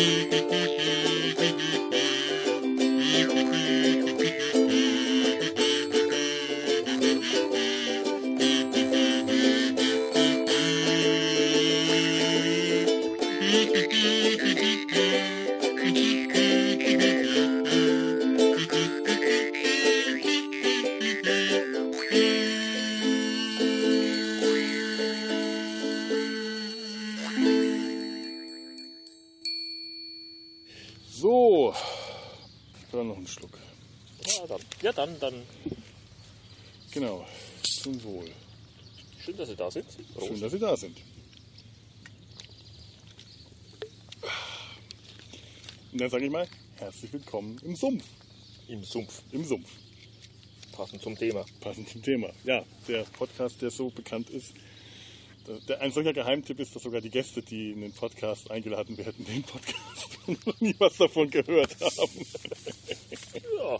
フフフフ。Schön, dass Sie da sind. Und dann sage ich mal, herzlich willkommen im Sumpf. Im Sumpf. Im Sumpf. Passend zum Thema. Passend zum Thema. Ja, der Podcast, der so bekannt ist. Der, ein solcher Geheimtipp ist, dass sogar die Gäste, die in den Podcast eingeladen werden, den Podcast noch nie was davon gehört haben. Ja.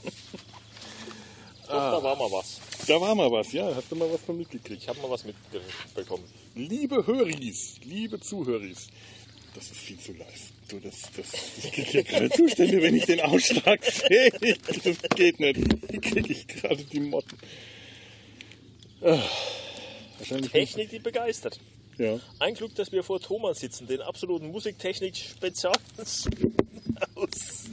Doch, da war mal was. Da war mal was, ja. Hast du mal was von mitgekriegt? Ich habe mal was mitbekommen. Liebe Höris, liebe Zuhöris, das ist viel zu leise. Du, das, das, ich kriege hier gerade Zustände, wenn ich den Ausschlag sehe. Das geht nicht. Hier kriege ich gerade die Motten. Ah, wahrscheinlich Technik, die begeistert. Ja. Ein Glück, dass wir vor Thomas sitzen, den absoluten Musiktechnik-Spezialist aus.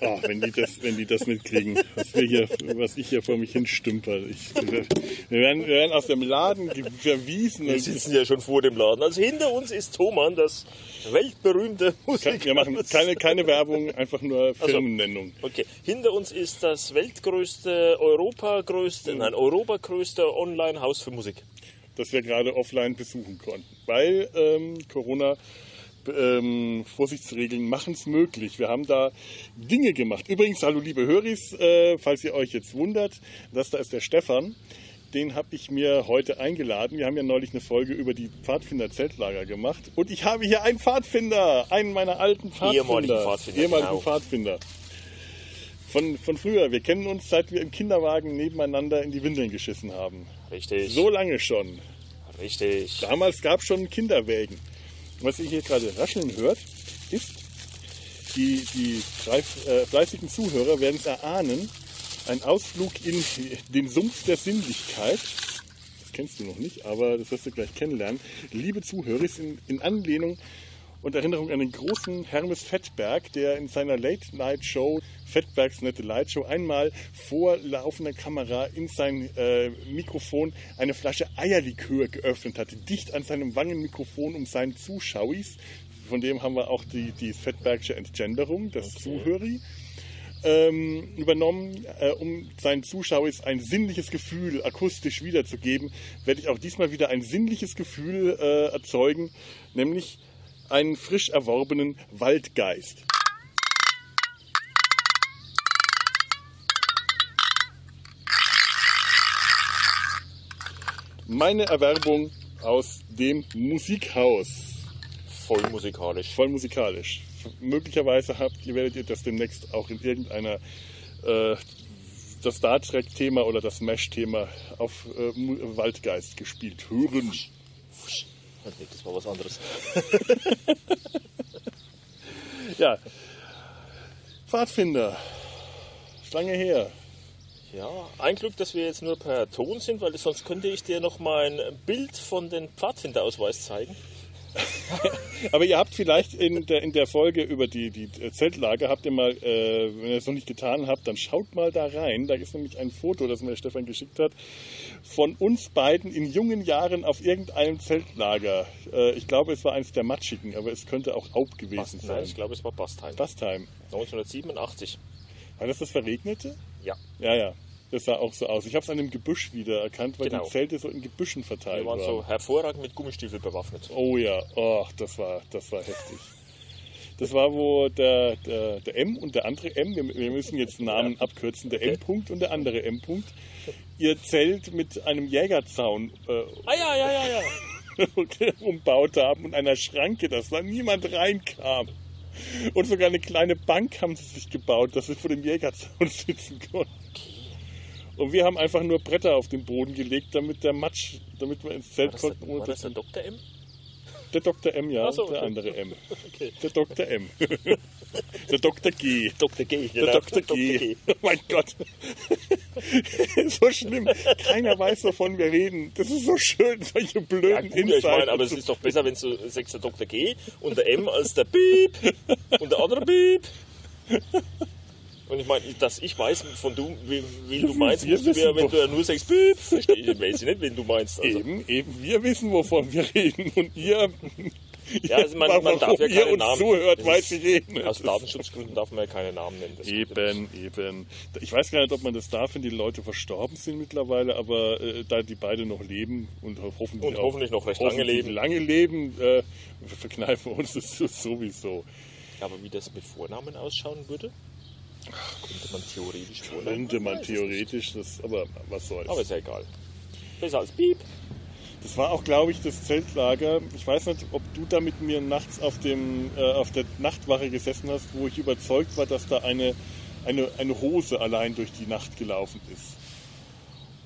Ah, wenn die das, wenn die das mitkriegen, was wir hier, was ich hier vor mich hin stümper. Ich, wir, werden, wir werden aus dem Laden verwiesen. Wir sitzen ja schon vor dem Laden. Also hinter uns ist Thoman, das weltberühmte Musik. wir machen keine, keine Werbung, einfach nur Also- Firmennennung. Okay, hinter uns ist das weltgrößte, europagrößte, nein, europagrößte Online-Haus für Musik. das wir gerade offline besuchen konnten. Weil ähm, Corona ähm, Vorsichtsregeln machen es möglich. Wir haben da Dinge gemacht. Übrigens, hallo liebe Höris, äh, falls ihr euch jetzt wundert, das da ist der Stefan. Den habe ich mir heute eingeladen. Wir haben ja neulich eine Folge über die Pfadfinder-Zeltlager gemacht. Und ich habe hier einen Pfadfinder, einen meiner alten Pfadfinder. Ehemaligen Pfadfinder, Ehemaligen genau. Pfadfinder. Von, von früher. Wir kennen uns, seit wir im Kinderwagen nebeneinander in die Windeln geschissen haben. Richtig, So lange schon. richtig. Damals gab es schon Kinderwägen. Was ihr hier gerade rascheln hört, ist, die, die äh, fleißigen Zuhörer werden es erahnen, ein Ausflug in den Sumpf der Sinnlichkeit. Das kennst du noch nicht, aber das wirst du gleich kennenlernen. Liebe Zuhörer, ist in, in Anlehnung und Erinnerung an den großen Hermes Fettberg, der in seiner Late-Night-Show, Fettbergs nette Light-Show, einmal vor laufender Kamera in sein äh, Mikrofon eine Flasche Eierlikör geöffnet hatte, dicht an seinem Wangenmikrofon, um seinen Zuschauis, von dem haben wir auch die, die Fettbergsche Entgenderung, das Zuhöri, ähm, übernommen, äh, um seinen Zuschauern ein sinnliches Gefühl akustisch wiederzugeben, werde ich auch diesmal wieder ein sinnliches Gefühl äh, erzeugen, nämlich einen frisch erworbenen Waldgeist. Meine Erwerbung aus dem Musikhaus Voll musikalisch. voll musikalisch. Möglicherweise habt ihr, werdet ihr das demnächst auch in irgendeiner äh, das Star Trek-Thema oder das Mesh-Thema auf äh, Waldgeist gespielt hören. Nee, das war was anderes. Ja. Pfadfinder. Ist lange her. Ja, ein Glück, dass wir jetzt nur per Ton sind, weil sonst könnte ich dir noch mein Bild von den Pfadfinderausweis zeigen. Aber ihr habt vielleicht in der, in der Folge über die, die Zeltlager, habt ihr mal, äh, wenn ihr es noch nicht getan habt, dann schaut mal da rein. Da ist nämlich ein Foto, das mir Stefan geschickt hat, von uns beiden in jungen Jahren auf irgendeinem Zeltlager. Äh, ich glaube, es war eines der Matschigen, aber es könnte auch Aub gewesen Nein, sein. ich glaube, es war Bastheim. Bastheim. 1987. War das das Verregnete? Ja, Ja, ja. Das sah auch so aus. Ich habe es an dem Gebüsch wieder erkannt, weil Genau. die Zelte so in Gebüschen verteilt waren waren. so hervorragend mit Gummistiefel bewaffnet. Oh ja, oh, das war, das war heftig. Das war, wo der, der, der M und der andere M, wir, wir müssen jetzt Namen abkürzen, der Okay. M-Punkt und der andere M-Punkt, ihr Zelt mit einem Jägerzaun äh, Ah ja, ja, ja, ja. umbaut haben und einer Schranke, dass da niemand reinkam. Und sogar eine kleine Bank haben sie sich gebaut, dass sie vor dem Jägerzaun sitzen konnten. Und wir haben einfach nur Bretter auf den Boden gelegt, damit der Matsch, damit wir ins Zelt konnten. der, ohne war das der Dr. M? Der Dr. M, ja, so, der okay. andere M. Okay. Der Dr. M. der Dr. G. Dr. G. Der Dr. G. Oh mein Gott. so schlimm. Keiner weiß, wovon wir reden. Das ist so schön, solche Ja, blöden gut, ich meine, aber es ist doch besser, wenn du sagst, der Dr. G und der M als der Piep und der andere Piep. Und ich meine, dass ich weiß, von du, wie, wie du meinst, Wir musst du mir, wenn du ja nur sagst, Piep, verstehe ich, weiß ich nicht, wenn du meinst. Also, Eben, eben, wir wissen, wovon wir reden. Und ihr, Ja, also man- man warum darf ja keine Namen- zuhört, weiß ich nicht. aus Datenschutzgründen darf man ja keine Namen nennen. Eben, eben. Ich weiß gar nicht, ob man das darf, wenn die Leute verstorben sind mittlerweile, aber äh, da die beide noch leben und ho- hoffentlich, Und auch hoffentlich noch recht lange hoffentlich leben. lange leben, äh, verkneifen wir uns das sowieso. Aber wie das mit Vornamen ausschauen würde, könnte man theoretisch Vornamen. Könnte man theoretisch, das, aber was soll's. Aber ist ja egal. Besser als Piep. Das war auch, glaube ich, das Zeltlager. Ich weiß nicht, ob du da mit mir nachts auf, dem, äh, auf der Nachtwache gesessen hast, wo ich überzeugt war, dass da eine, eine, eine Hose allein durch die Nacht gelaufen ist.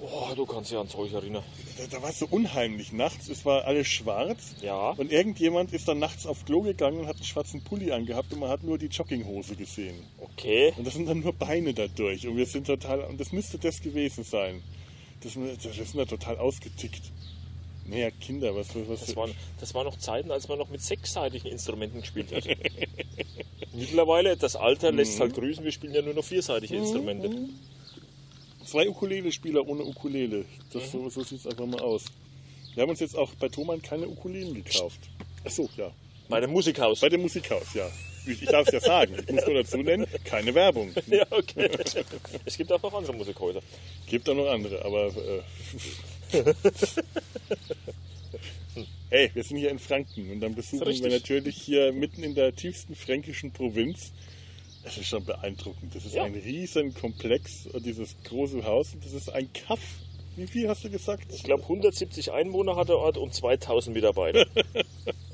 Oh, du kannst dich an Zeug erinnern. Da, da war es so unheimlich nachts. Es war alles schwarz. Ja. Und irgendjemand ist dann nachts auf Klo gegangen und hat einen schwarzen Pulli angehabt und man hat nur die Jogginghose gesehen. Okay. Und das sind dann nur Beine dadurch. Und wir sind total. Und das müsste das gewesen sein. Das, das sind da total ausgetickt. Naja, Kinder, was, was Das waren, das waren noch Zeiten, als man noch mit sechsseitigen Instrumenten gespielt hat. Mittlerweile, das Alter lässt halt grüßen, wir spielen ja nur noch vierseitige Instrumente. Zwei Ukulele-Spieler ohne Ukulele. Das, so so sieht es einfach mal aus. Wir haben uns jetzt auch bei Thomann keine Ukulelen gekauft. Ach so, ja. Bei dem Musikhaus. Bei dem Musikhaus, ja. Ich ich darf es ja sagen. Ich muss nur dazu nennen, keine Werbung. ja, okay. Es gibt auch noch andere Musikhäuser. Gibt auch noch andere, aber. Äh, hey, wir sind hier in Franken und dann besuchen wir natürlich hier mitten in der tiefsten fränkischen Provinz. Das ist schon beeindruckend. Das ist Ja. ein riesen Komplex, und dieses große Haus das ist ein Kaff. Wie viel hast du gesagt? Ich glaube, 170 Einwohner hat der Ort und 2000 Mitarbeiter.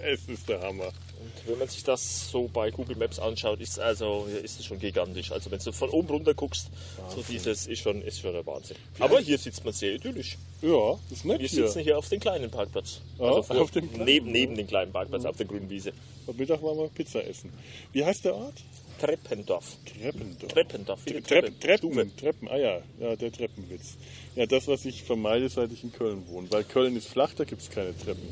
Es ist der Hammer. Und wenn man sich das so bei Google Maps anschaut, ist also ist es schon gigantisch. Also wenn du von oben runter guckst, so dieses ist schon ist schon der Wahnsinn. Aber hier sitzt man sehr idyllisch. Ja, das ist nett Wir sitzen hier auf dem kleinen Parkplatz. Ja, also auf dem kleinen, neben, neben dem kleinen Parkplatz auf der grünen Wiese. Am Mittag waren wir Pizza essen. Wie heißt der Ort? Treppendorf. Treppendorf. Treppendorf. Viele Treppen, Treppen, Stufe. Treppen, ah ja, ja, der Treppenwitz. Ja, das, was ich vermeide, seit ich in Köln wohne. Weil Köln ist flach, da gibt es keine Treppen.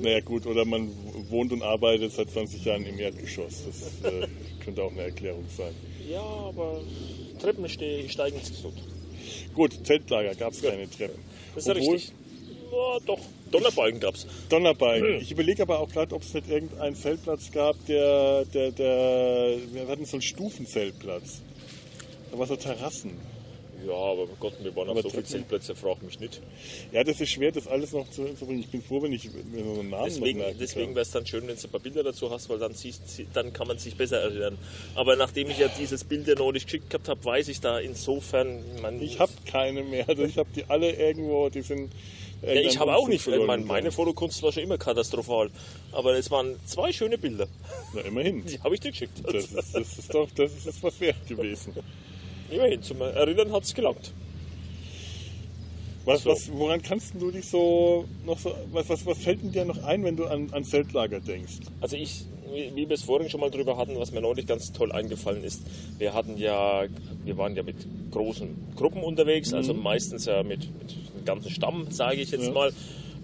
Naja, gut, oder man wohnt und arbeitet seit 20 Jahren im Erdgeschoss. Das äh, könnte auch eine Erklärung sein. Ja, aber Treppen ste- steigen ist gesund. Gut, Zeltlager gab es keine Treppen. Das ist ja Obwohl- richtig. Ja, doch, Donnerbalken gab's. Donnerbalken. Ich überlege aber auch gerade, ob es nicht irgendeinen Zeltplatz gab, der, der, der, wir hatten so einen Stufenzeltplatz. Da war so Terrassen. Ja, aber Gott, wir waren Aber auf so viele Zeltplätze, frag mich nicht. Ja, das ist schwer, das alles noch zu, bringen. Ich bin froh, wenn ich mir so einen Namen Deswegen, noch deswegen wäre es dann schön, wenn du ein paar Bilder dazu hast, weil dann, siehst, dann kann man sich besser erinnern. Aber nachdem ich ja dieses Bild ja neulich geschickt gehabt habe, weiß ich da insofern. Man, Ich habe keine mehr. Also ich habe die alle irgendwo, die sind. Ja, ich habe auch nicht. verloren Meine, meine. Fotokunst war schon immer katastrophal. Aber es waren zwei schöne Bilder. Na, immerhin. Die habe ich dir geschickt. Das ist, das ist doch, das ist was wert gewesen. Immerhin, zum Erinnern hat es gelangt. Was, So. was, woran kannst du dich so noch so, was, was, was fällt denn dir noch ein, wenn du an, an Zeltlager denkst? Also ich, wie wir es vorhin schon mal drüber hatten, was mir neulich ganz toll eingefallen ist, wir hatten ja, wir waren ja mit großen Gruppen unterwegs, also meistens ja mit, mit ganzen Stamm, sage ich jetzt Ja. mal.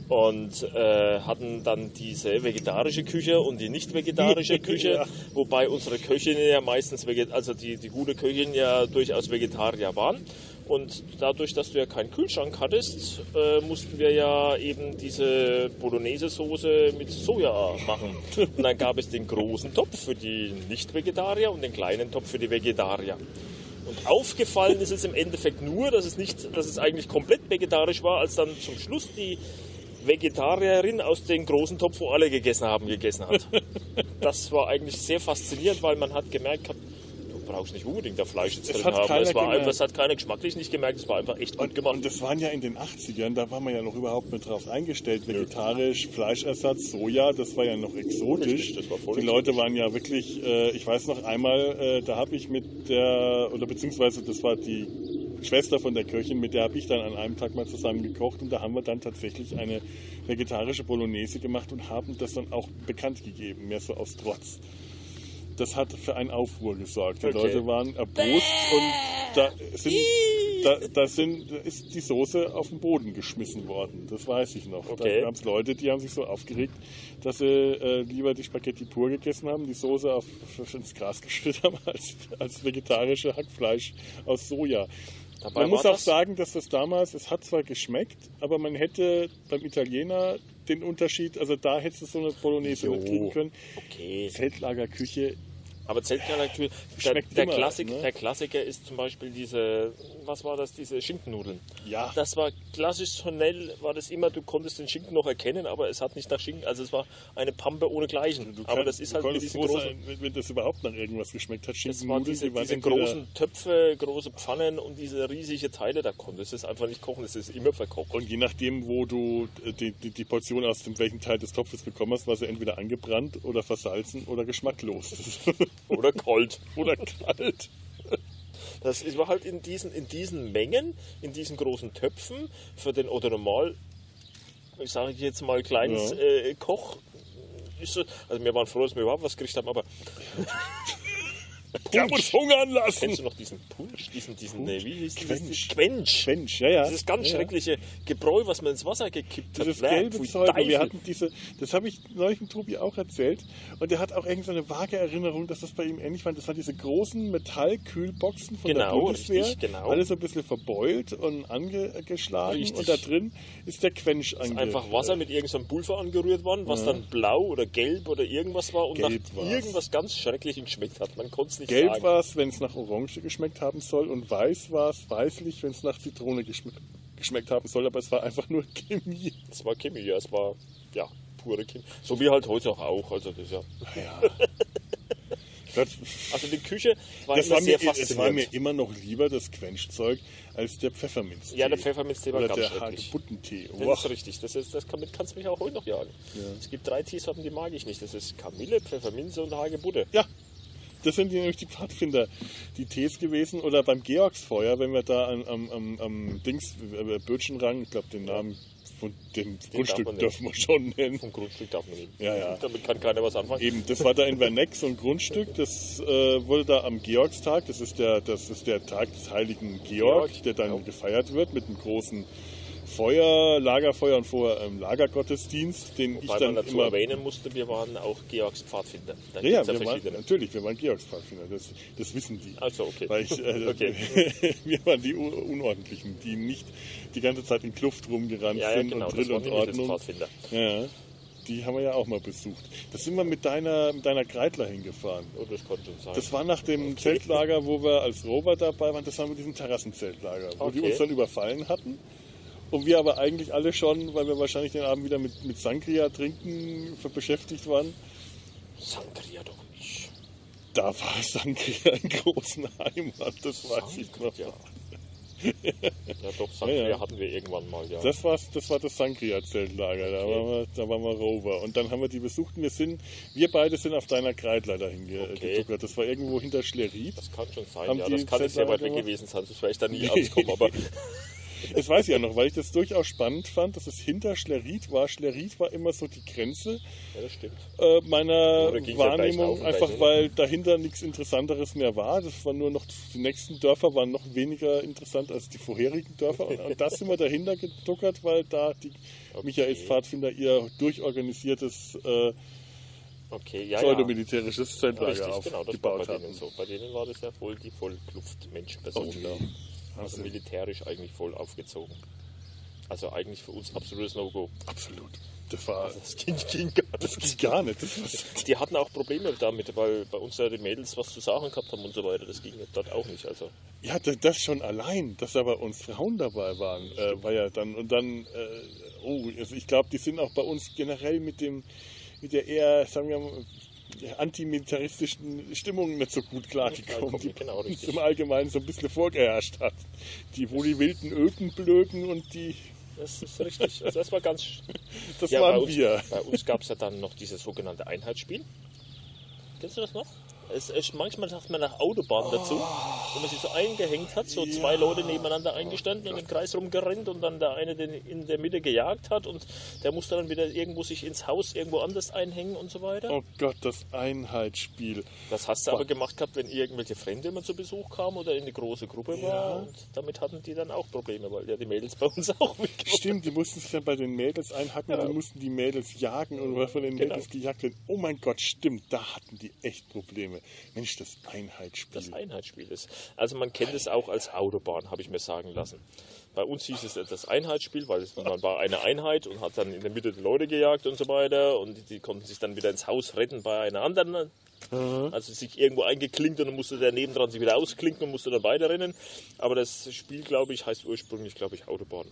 Und äh, hatten dann diese vegetarische Küche und die nicht vegetarische Küche, Ja. wobei unsere Köchinnen ja meistens, also die, die gute Köchin ja durchaus Vegetarier waren. Und dadurch, dass du ja keinen Kühlschrank hattest, äh, mussten wir ja eben diese Bolognese-Soße mit Soja machen. Und dann gab es den großen Topf für die Nicht-Vegetarier und den kleinen Topf für die Vegetarier. Und aufgefallen ist es im Endeffekt nur, dass es nicht, dass es eigentlich komplett vegetarisch war, als dann zum Schluss die Vegetarierin aus dem großen Topf, wo alle gegessen haben, gegessen hat. Das war eigentlich sehr faszinierend, weil man hat gemerkt, brauchst nicht unbedingt da Fleisch jetzt Es drin hat haben. keiner Es war einfach, es hat keiner geschmacklich nicht gemerkt, es war einfach echt gut Und, gemacht. und das waren ja in den 80ern, da war man ja noch überhaupt nicht drauf eingestellt. Vegetarisch, Fleischersatz, Soja, das war ja noch exotisch. Richtig, das war voll Die Leute waren ja wirklich, äh, ich weiß noch einmal, äh, da habe ich mit der, oder beziehungsweise das war die Schwester von der Köchin, mit der habe ich dann an einem Tag mal zusammen gekocht und da haben wir dann tatsächlich eine vegetarische Bolognese gemacht und haben das dann auch bekannt gegeben, mehr so aus Trotz. Das hat für einen Aufruhr gesorgt. Die Okay. Leute waren erbost und da, sind, da, da, sind, da ist die Soße auf den Boden geschmissen worden. Das weiß ich noch. Okay. Da gab es Leute, die haben sich so aufgeregt, dass sie äh, lieber die Spaghetti pur gegessen haben, die Soße auf, ins Gras geschüttet haben, als, als vegetarische Hackfleisch aus Soja. Dabei man muss auch das- sagen, dass das damals, es hat zwar geschmeckt, aber man hätte beim Italiener den Unterschied, also da hättest du so eine Bolognese Jo. nicht kriegen können. Okay. Feldlagerküche, Aber Zeltkalkül, der, der, immer, Klassik, ne? der Klassiker ist zum Beispiel diese, was war das, diese Schinkennudeln. Ja. Das war klassisch schnell, war das immer, du konntest den Schinken noch erkennen, aber es hat nicht nach Schinken, also es war eine Pampe ohne Gleichen. du aber kannst- das ist du halt mit diesen großen, wenn, das überhaupt nach irgendwas geschmeckt hat. das waren Schinkennudeln, diese, die waren diese großen Töpfe, große Pfannen und diese riesige Teile, da konntest du es einfach nicht kochen, es ist immer verkocht. Und je nachdem, wo du äh, die, die, die Portion aus dem welchen Teil des Topfes bekommen hast, war sie entweder angebrannt oder versalzen oder geschmacklos. Oder kalt. oder kalt. Das ist- war halt in diesen, in diesen Mengen, in diesen großen Töpfen für den oder normal, ich sage jetzt mal kleines Ja. äh, Koch. Also wir waren froh, dass wir überhaupt was gekriegt haben, aber Die haben uns hungern lassen. kennst du noch diesen Punsch, diesen, diesen, Punsch? nee, wie hieß Quench. Quench. Mensch, ja, ja. Dieses ganz ja, ja. schreckliche Gebräu, was man ins Wasser gekippt hat. Dieses gelbe pfui, Zeug. Wir hatten diese, das habe ich neulich dem Tobi auch erzählt. Und der hat auch irgendwie so eine vage Erinnerung, dass das bei ihm ähnlich war. Das waren diese großen Metallkühlboxen von der Genau, Bundeswehr. richtig, genau. Alles so ein bisschen verbeult und angeschlagen. Richtig. Und da drin ist der Quench ange einfach Wasser mit irgendeinem Pulver angerührt worden, was dann blau oder gelb oder irgendwas war und Gelb nach war's. irgendwas ganz Schrecklichem geschmeckt hat. Man konnte es nicht Gelb sagen. war es, wenn es nach Orange geschmeckt haben soll. Und weiß war es, weißlich, wenn es nach Zitrone geschme geschmeckt haben soll. Aber es war einfach nur Chemie. Es war Chemie, ja, es war ja pure Chemie. So wie halt heute auch. Also das ist ja. Ja. Das, Also die Küche war das, immer war mir, sehr es war mir faszinierend. immer noch lieber das Quenchzeug als der Pfefferminztee. Ja, der Pfefferminztee war Oder ganz der. Hagebuttentee. Das Boah. ist richtig. Das ist, das kann, damit kannst du mich auch heute noch jagen. Es gibt drei Teesorten, die mag ich nicht. Das ist Kamille, Pfefferminze und Hagebutte. Ja, das sind nämlich die Pfadfinder, die Tees gewesen. Oder beim Georgsfeuer, wenn wir da am, am, am, Dings, äh, Bötchenrang, ich glaube den Namen von dem Grundstück man dürfen wir schon nennen. Vom Grundstück darf man nicht. Ja, ja. Damit kann keiner was anfangen. Eben, das war da in Werneck so ein Grundstück, das äh, wurde da am Georgstag, das ist der, das ist der Tag des heiligen Georg, Georg, der dann genau. gefeiert wird mit einem großen Feuer, Lagerfeuer und vorher ähm, Lagergottesdienst, den ich Weil dann man dazu immer... erwähnen musste, wir waren auch Georgs Pfadfinder. Da Ja, ja, wir waren, natürlich, wir waren Georgspfadfinder, das, das wissen die. Also, okay. Ich, äh, Okay. wir waren die Un- Unordentlichen, die nicht die ganze Zeit in Kluft rumgerannt Ja, ja, sind genau. und Drill und die Ordnung. Pfadfinder. Ja, die haben wir ja auch mal besucht. Da sind wir mit deiner, mit deiner Kreidler hingefahren. Oh, das konnte sein. Das war nach dem Zeltlager, wo wir als Rover dabei waren. Das war mit diesem Terrassenzeltlager, wo die Okay. uns dann überfallen hatten. Und wir aber eigentlich alle schon, weil wir wahrscheinlich den Abend wieder mit, mit Sangria trinken beschäftigt waren. Sangria doch nicht. Da war Sangria in großen Heimat, das weiß ich noch. Ja. doch, Sangria Ja, hatten wir irgendwann mal, ja. Das, war's, das war das Sangria-Zeltlager, da, waren wir, da waren wir Rover. Und dann haben wir die besucht und wir sind, wir beide sind auf deiner Kreidler dahin Okay. Das war irgendwo hinter Schlerit. das kann schon sein, Haben ja. Das kann nicht sehr weit weg gewesen sein, sonst wäre ich da nie angekommen. Aber Das weiß ich ja noch, weil ich das durchaus spannend fand, dass es hinter Schlerit war. Schlerit war immer so die Grenze ja, das äh, meiner ja Wahrnehmung, und einfach weil dahinter nichts Interessanteres mehr war. Das war nur noch, die nächsten Dörfer waren noch weniger interessant als die vorherigen Dörfer. Und, und da sind wir dahinter getuckert, weil da die Okay. Michaels Pfadfinder ihr durchorganisiertes äh, Okay, ja, ja. pseudomilitärisches Zeltlager Richtig, genau, das aufgebaut bei denen so. Bei denen war das ja voll die Vollkluft-Mensch-Person. Okay. da. Also Also, militärisch eigentlich voll aufgezogen. Also eigentlich für uns absolutes No-Go. absolut. Das war, Das ging, ging gar das nicht. ging gar nicht. Die hatten auch Probleme damit, weil bei uns ja die Mädels was zu sagen gehabt haben und so weiter. Das ging dort auch nicht. Also Ja, da- das schon allein, dass da bei uns Frauen dabei waren, äh, war ja dann und dann, äh, oh, also ich glaube, die sind auch bei uns generell mit dem, mit der eher, sagen wir mal, antimilitaristischen Stimmung nicht so gut klargekommen, die Genau, bei uns richtig. im Allgemeinen so ein bisschen vorgeherrscht hat. Die, wo die wilden Öken blöken und die, das ist richtig. Also das war ganz. das ja, bei waren uns, wir. Bei uns gab es ja dann noch dieses sogenannte Einheitsspiel. Kennst du das noch? Es, es, manchmal sagt man nach Autobahn dazu, wo man sich so eingehängt hat, so zwei Leute nebeneinander eingestanden und im Kreis rumgerannt und dann der eine den in der Mitte gejagt hat und der musste dann wieder irgendwo sich ins Haus irgendwo anders einhängen und so weiter. Oh Gott, das Einheitsspiel. Das hast du aber gemacht gehabt, wenn irgendwelche Fremde immer zu Besuch kamen oder in eine große Gruppe war. Und damit hatten die dann auch Probleme, weil ja die Mädels bei uns auch mitgemacht Stimmt, die mussten sich dann bei den Mädels einhacken und dann mussten die Mädels jagen und was von den Genau. Mädels gejagt werden. Oh mein Gott, stimmt, da hatten die echt Probleme. Mensch, das Einheitsspiel. das Einheitsspiel ist. Also man kennt es auch als Autobahn, habe ich mir sagen lassen. Bei uns hieß es das Einheitsspiel, weil es, man war eine Einheit und hat dann in der Mitte die Leute gejagt und so weiter und die, die konnten sich dann wieder ins Haus retten bei einer anderen. Also sich irgendwo eingeklinkt und dann musste der nebendran sich wieder ausklinken und musste dann weiterrennen. Aber das Spiel, glaube ich, heißt ursprünglich, glaube ich, Autobahn.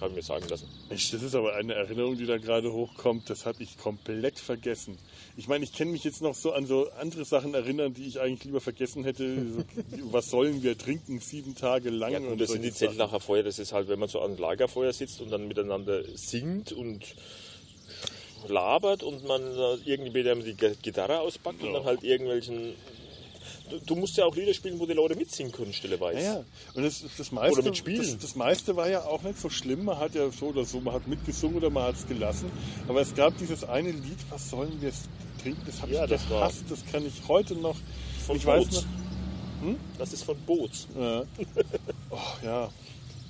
Habe ich mir sagen lassen. Das ist aber eine Erinnerung, die da gerade hochkommt. Das hatte ich komplett vergessen. Ich meine, ich kann mich jetzt noch so an so andere Sachen erinnern, die ich eigentlich lieber vergessen hätte. So, was sollen wir trinken sieben Tage lang? Ja, gut, und das sind die. Zeltlacher Feuer, das ist halt, wenn man so an Lagerfeuer sitzt und dann miteinander singt und labert und man irgendwie wieder die Gitarre auspackt und Ja. dann halt irgendwelchen. Du, musst ja auch Lieder spielen, wo die Leute mitsingen können, stilleweise. Ja, ja. Und das, das, meiste, Oder mit Spielen. Das, das meiste war ja auch nicht so schlimm. Man hat ja so oder so, man hat mitgesungen oder man hat es gelassen. Aber es gab dieses eine Lied, was sollen wir trinken? Das habe Ja, ich das war- gehasst. Das kann ich heute noch. Von ich weiß Boots. noch. Das ist von Boots. Ja. Oh, ja.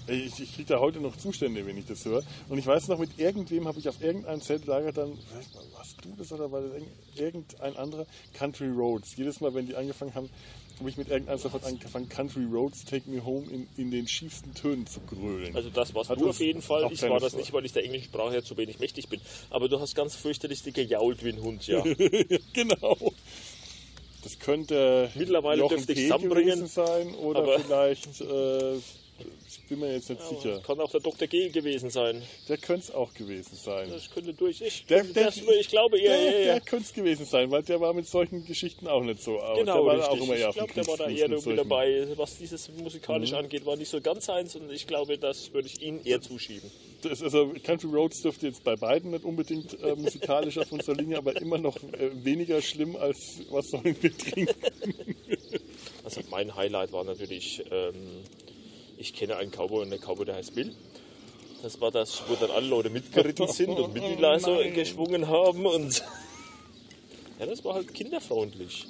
Ey, Ich, ich kriege da heute noch Zustände, wenn ich das höre. Und ich weiß noch, mit irgendwem habe ich auf irgendeinem Zeltlager dann, vielleicht mal, warst du das oder war das irgend- irgendein anderer? Country Roads. Jedes Mal, wenn die angefangen haben, habe ich mit irgendeinem sofort angefangen, Country Roads Take Me Home in, in den schiefsten Tönen zu grölen. Also das warst Hat du auf jeden Fall. Ich war das nicht, weil ich der englischen Sprache ja zu wenig mächtig bin. Aber du hast ganz fürchterlich gejault wie ein Hund, ja. genau. Das könnte Mittlerweile Jochen dürfte ich zusammenbringen, sein oder vielleicht, äh, bin mir jetzt nicht sicher. Kann auch der Dr. G gewesen sein. Der könnte es auch gewesen sein. Das könnte durch. Ich, Der- der- das, ich glaube eher, Der, eher, der eher. könnte es gewesen sein, weil der war mit solchen Geschichten auch nicht so aus. Genau, der war richtig. auch immer ich glaube, der war da eher solchen- dabei. Was dieses musikalisch angeht, war nicht so ganz seins und ich glaube, das würde ich ihm eher zuschieben. Das, also Country Roads dürfte jetzt bei beiden nicht unbedingt äh, musikalisch auf unserer Linie, aber immer noch äh, weniger schlimm als was sollen wir trinken. Also mein Highlight war natürlich, ähm, ich kenne einen Cowboy und der Cowboy, der heißt Bill. Das war das, wo dann alle Leute mitgeritten sind und mit die Leise nein. geschwungen haben und ja, das war halt kinderfreundlich.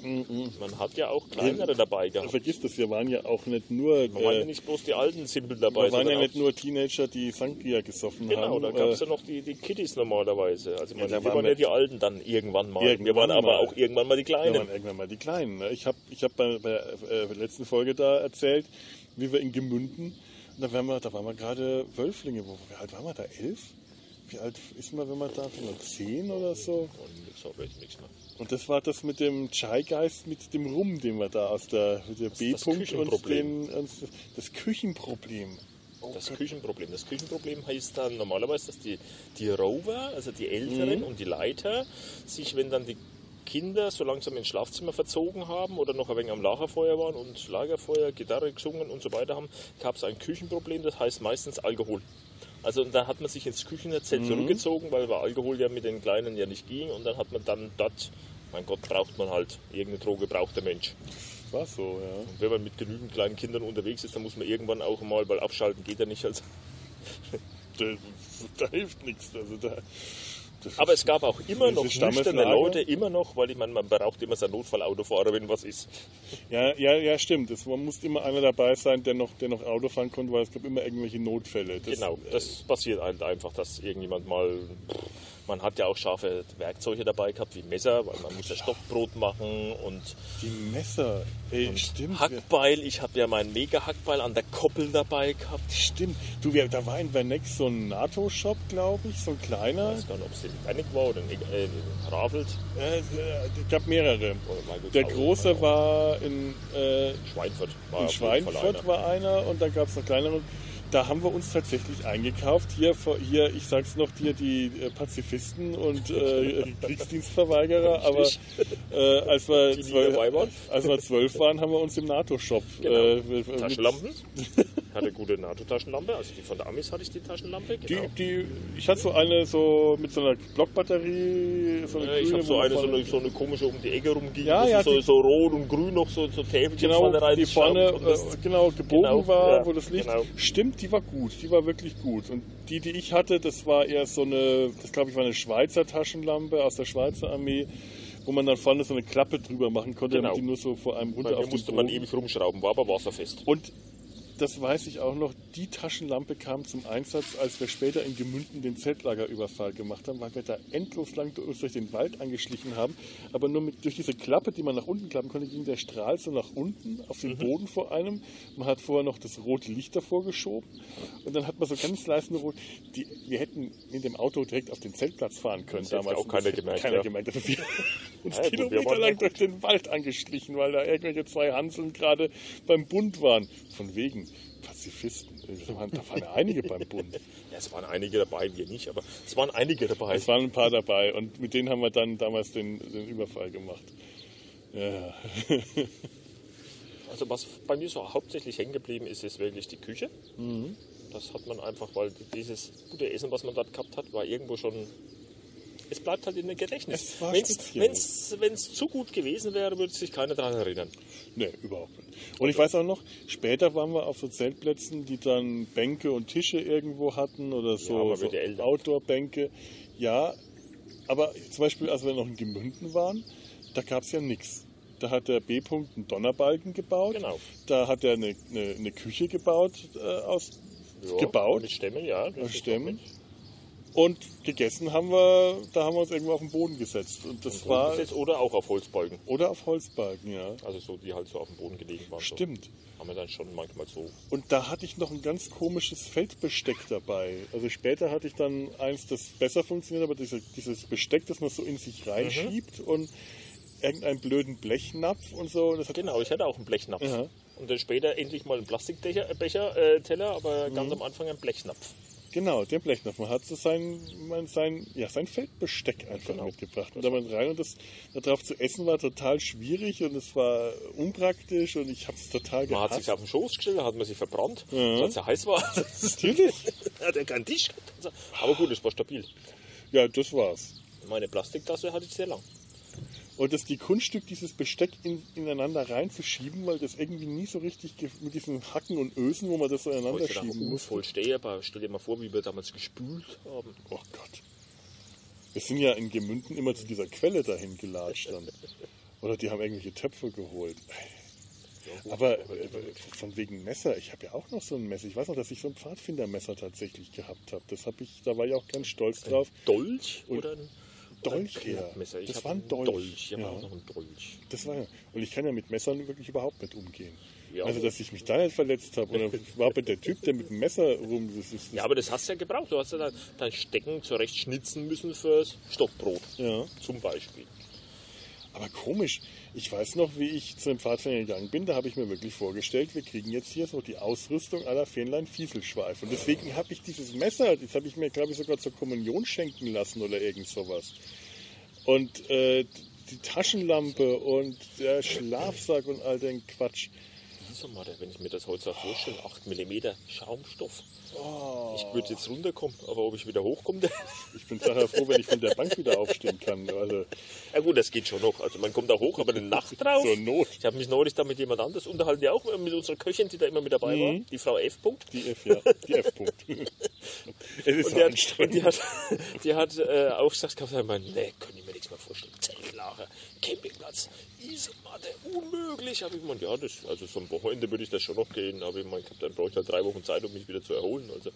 Man hat ja auch kleinere dabei gehabt. Vergiss das, wir waren ja auch nicht nur, Da waren ja äh, nicht bloß die alten Simpel dabei, wir waren ja nicht nur Teenager, die Sangria gesoffen Genau, haben. da gab es äh, ja noch die, die Kiddies normalerweise. Also man, da wir waren wir- ja die Alten dann irgendwann mal. Irgendwann wir waren aber mal. auch irgendwann mal die Ja, Kleinen. waren irgendwann mal die Kleinen. Ne? Ich habe ich hab bei, bei der äh, letzten Folge da erzählt, wie wir in Gemünden, und da waren wir, da waren wir gerade Wölflinge. Wo, wie alt waren wir da? Elf? Wie alt ist man, wenn man da ist? zehn oder so? Und das war das mit dem Chai-Geist, mit dem Rum, den wir da aus der, der B-Punkt und den, uns, das Küchenproblem. Oh Das Gott. Küchenproblem. Das Küchenproblem heißt dann normalerweise, dass die, die Rover, also die Älteren und die Leiter, sich, wenn dann die Kinder so langsam ins Schlafzimmer verzogen haben oder noch ein wenig am Lagerfeuer waren und Lagerfeuer, Gitarre gesungen und so weiter haben, gab es ein Küchenproblem, das heißt meistens Alkohol. Also da hat man sich ins Küchenzelt zurückgezogen, weil bei Alkohol ja mit den Kleinen ja nicht ging und dann hat man dann dort, mein Gott, braucht man halt, irgendeine Droge braucht der Mensch. War so, ja. Und wenn man mit genügend kleinen Kindern unterwegs ist, dann muss man irgendwann auch mal, weil abschalten geht ja nicht. Also. Da, da hilft nichts. Also da, das Aber es gab auch immer noch nüchterne? Leute, immer noch, weil ich meine, man braucht immer seinen Notfallautofahrer, wenn was ist. Ja, ja, ja, stimmt. Es man muss immer einer dabei sein, der noch, der noch Auto fahren konnte, weil es gab immer irgendwelche Notfälle. Das, Genau, das passiert halt einfach, dass irgendjemand mal. Man hat ja auch scharfe Werkzeuge dabei gehabt, wie Messer, weil man muss ja Stockbrot machen und Die Messer, ey, stimmt. wir- Hackbeil. Ich habe ja meinen Mega-Hackbeil an der Koppel dabei gehabt. Stimmt. Du, wir, da war in Vernex so ein NATO-Shop, glaube ich, so ein kleiner. Ich weiß gar nicht, ob es in Panic war oder in, äh, in Ravelt. Äh, äh, es gab mehrere. Gott, Der auch- große war in, äh, Schweinfurt. War in. Schweinfurt war einer und dann gab es noch kleinere. Da haben wir uns tatsächlich eingekauft. Hier, hier ich sag's noch dir, die äh, Pazifisten und äh, Kriegsdienstverweigerer. Aber äh, als, wir zwölf, als wir zwölf waren, haben wir uns im NATO-Shop Genau. äh, Taschenlampen? hatte eine gute NATO-Taschenlampe, also die von der Amis hatte ich die Taschenlampe. Die, Genau. die, ich hatte so eine so mit so einer Blockbatterie, so eine Äh, ich habe so eine, so eine, so eine komische um die Ecke rumging, Ja, ja, so, die- so rot und grün noch so, so Täfelchen genau, vorne rein. die vorne das- äh, genau gebogen Genau, war, ja, wo das Licht. genau. Stimmt, die war gut, die war wirklich gut. Und die, die ich hatte, das war eher so eine, das glaube ich war eine Schweizer Taschenlampe aus der Schweizer Armee, wo man dann vorne so eine Klappe drüber machen konnte, Genau. damit die nur so vor einem runter Bei auf musste man ewig rumschrauben, war aber wasserfest. Und das weiß ich auch noch, die Taschenlampe kam zum Einsatz, als wir später in Gemünden den Zeltlagerüberfall gemacht haben, weil wir da endlos lang uns durch den Wald angeschlichen haben. Aber nur mit, durch diese Klappe, die man nach unten klappen konnte, ging der Strahl so nach unten auf Mhm. den Boden vor einem. Man hat vorher noch das rote Licht davor geschoben und dann hat man so ganz leise rot. Die, wir hätten in dem Auto direkt auf den Zeltplatz fahren können Das damals. auch keiner gemerkt, Keiner ja. gemerkt. Also wir uns Ja, gut, wir Kilometer waren lang auch durch den Wald angeschlichen, weil da irgendwelche zwei Hanseln gerade beim Bund waren. Von wegen Pazifisten. Da waren, da waren einige beim Bund. Ja, es waren einige dabei, wir nicht, aber es waren einige dabei. Es waren ein paar dabei und mit denen haben wir dann damals den, den Überfall gemacht. Ja, Also was bei mir so hauptsächlich hängen geblieben ist, ist wirklich die Küche. Mhm. Das hat man einfach, weil dieses gute Essen, was man dort gehabt hat, war irgendwo schon... Es bleibt halt in dem Gedächtnis. Es Wenn es zu gut gewesen wäre, würde sich keiner daran erinnern. Nee, überhaupt nicht. Und ich weiß auch noch, später waren wir auf so Zeltplätzen, die dann Bänke und Tische irgendwo hatten oder so, so ja älter. Outdoor-Bänke. Ja, aber zum Beispiel, als wir noch in Gemünden waren, da gab es ja nichts. Da hat der B-Punkt einen Donnerbalken gebaut. Genau. Da hat er eine, eine, eine Küche gebaut, äh, aus, Ja, gebaut. Mit Stämmen, ja. Stämmen. Und gegessen haben wir, da haben wir uns irgendwo auf den Boden gesetzt. Und das war, Grundgesetz Oder auch auf Holzbalken. oder auf Holzbalken, ja. Also so, die halt so auf dem Boden gelegen waren. Stimmt. So. Haben wir dann schon manchmal so. Und da hatte ich noch ein ganz komisches Feldbesteck dabei. Also später hatte ich dann eins, das besser funktioniert, aber diese, dieses Besteck, das man so in sich reinschiebt und irgendeinen blöden Blechnapf und so. Genau, ich hatte auch einen Blechnapf. Ja. Und dann später endlich mal einen Plastikbecher, äh, äh, Teller, aber Mhm. ganz am Anfang einen Blechnapf. Genau, den Blechnapf. Man hat so sein, sein, ja, sein Feldbesteck einfach Genau. mitgebracht. Und da man rein und das darauf zu essen war total schwierig und es war unpraktisch und ich habe es total Man hat gehasst. sich auf den Schoß gestellt, hat man sich verbrannt, Ja. weil es ja heiß war. Natürlich. hat er keinen Tisch. Aber gut, es war stabil. Ja, das war's. Meine Plastiktasse hatte ich sehr lang. Und das die Kunststück, dieses Besteck in, ineinander reinzuschieben, weil das irgendwie nie so richtig mit diesen Hacken und Ösen, wo man das so ineinander Heute schieben muss voll aber stell dir mal vor, wie wir damals gespült haben. Oh Gott. Wir sind ja in Gemünden immer zu dieser Quelle dahin gelatscht dann. Oder die haben irgendwelche Töpfe geholt. Aber äh, von wegen Messer, ich habe ja auch noch so ein Messer. Ich weiß noch, dass ich so ein Pfadfindermesser tatsächlich gehabt habe. Das habe ich, da war ich auch ganz stolz drauf. Dolch Und oder ein Dolch, ein ja. Klappmesser? Ich Das war ein Dolch, habe ja. auch noch einen Dolch. Das war. Und ich kann ja mit Messern wirklich überhaupt nicht umgehen. Ja. Also, dass ich mich da nicht verletzt habe. Oder war bei der Typ, der mit dem Messer rum. Das ist, das Ja, aber das hast du ja gebraucht. Du hast ja dein, dein Stecken zurecht schnitzen müssen fürs Stockbrot. Ja. Zum Beispiel. Aber komisch, ich weiß noch, wie ich zu dem Pfadfinder gegangen bin, da habe ich mir wirklich vorgestellt, wir kriegen jetzt hier so die Ausrüstung aller Fähnlein Fieselschweif. Und deswegen habe ich dieses Messer, das habe ich mir, glaube ich, sogar zur Kommunion schenken lassen oder irgend sowas. Und äh, die Taschenlampe und der Schlafsack und all den Quatsch. Mal, wenn ich mir das heute so vorstelle, 8 mm Schaumstoff. Oh. Ich würde jetzt runterkommen, aber ob ich wieder hochkomme, Ich bin nachher froh, wenn ich von der Bank wieder aufstehen kann. Also ja gut, das geht schon noch. Also man kommt da hoch, aber eine Nacht drauf. zur Not. Ich habe mich neulich da mit jemand anders unterhalten, der auch mit unserer Köchin, die da immer mit dabei war, die Frau F. Punkt. Die F, ja. Die F-Punkt. es ist Und die hat, die hat, die hat äh, auch gesagt, gehabt, ich meine, nee, kann ich mir nichts mehr vorstellen. Zeltlager, Campingplatz, Isomatte, unmöglich. Aber ich meine, ja, das, also so ein Wochenende würde ich das schon noch gehen, aber ich meine, habe dann brauche ich halt drei Wochen Zeit, um mich wieder zu erholen. Also.